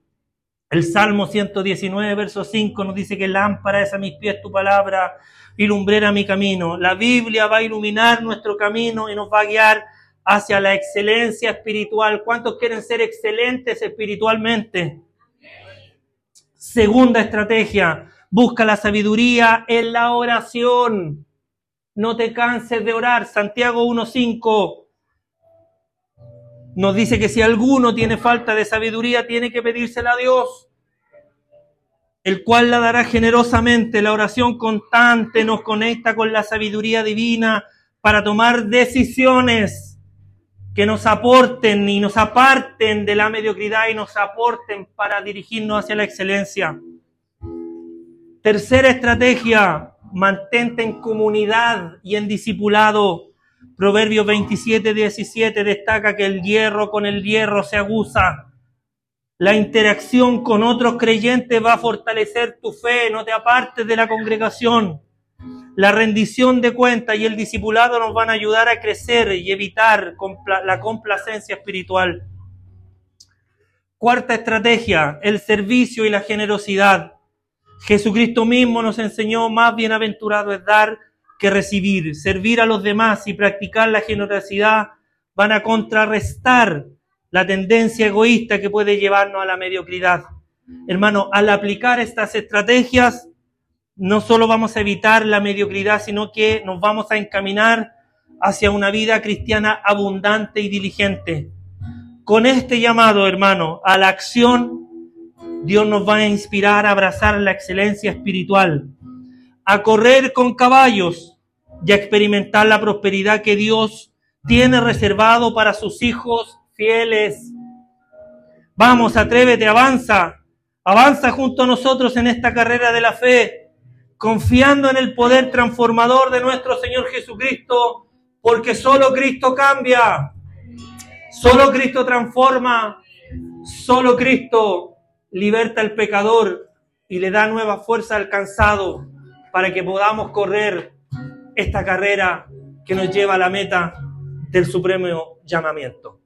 El Salmo 119, verso 5 nos dice que lámpara es a mis pies tu palabra y lumbrera mi camino. La Biblia va a iluminar nuestro camino y nos va a guiar hacia la excelencia espiritual. ¿Cuántos quieren ser excelentes espiritualmente? Segunda estrategia, busca la sabiduría en la oración. No te canses de orar. Santiago 1.5 nos dice que si alguno tiene falta de sabiduría, tiene que pedírsela a Dios, el cual la dará generosamente. La oración constante nos conecta con la sabiduría divina para tomar decisiones que nos aporten y nos aparten de la mediocridad y nos aporten para dirigirnos hacia la excelencia. Tercera estrategia, mantente en comunidad y en discipulado. Proverbios 27, 17 destaca que el hierro con el hierro se aguza. La interacción con otros creyentes va a fortalecer tu fe, no te apartes de la congregación. La rendición de cuentas y el discipulado nos van a ayudar a crecer y evitar la complacencia espiritual. Cuarta estrategia, el servicio y la generosidad. Jesucristo mismo nos enseñó más bienaventurado es dar que recibir. Servir a los demás y practicar la generosidad van a contrarrestar la tendencia egoísta que puede llevarnos a la mediocridad. Hermano, al aplicar estas estrategias, no solo vamos a evitar la mediocridad, sino que nos vamos a encaminar hacia una vida cristiana abundante y diligente. Con este llamado, hermano, a la acción, Dios nos va a inspirar a abrazar la excelencia espiritual, a correr con caballos y a experimentar la prosperidad que Dios tiene reservado para sus hijos fieles. Vamos, atrévete, avanza, avanza junto a nosotros en esta carrera de la fe, confiando en el poder transformador de nuestro Señor Jesucristo, porque solo Cristo cambia, solo Cristo transforma, solo Cristo liberta al pecador y le da nueva fuerza al cansado para que podamos correr esta carrera que nos lleva a la meta del supremo llamamiento.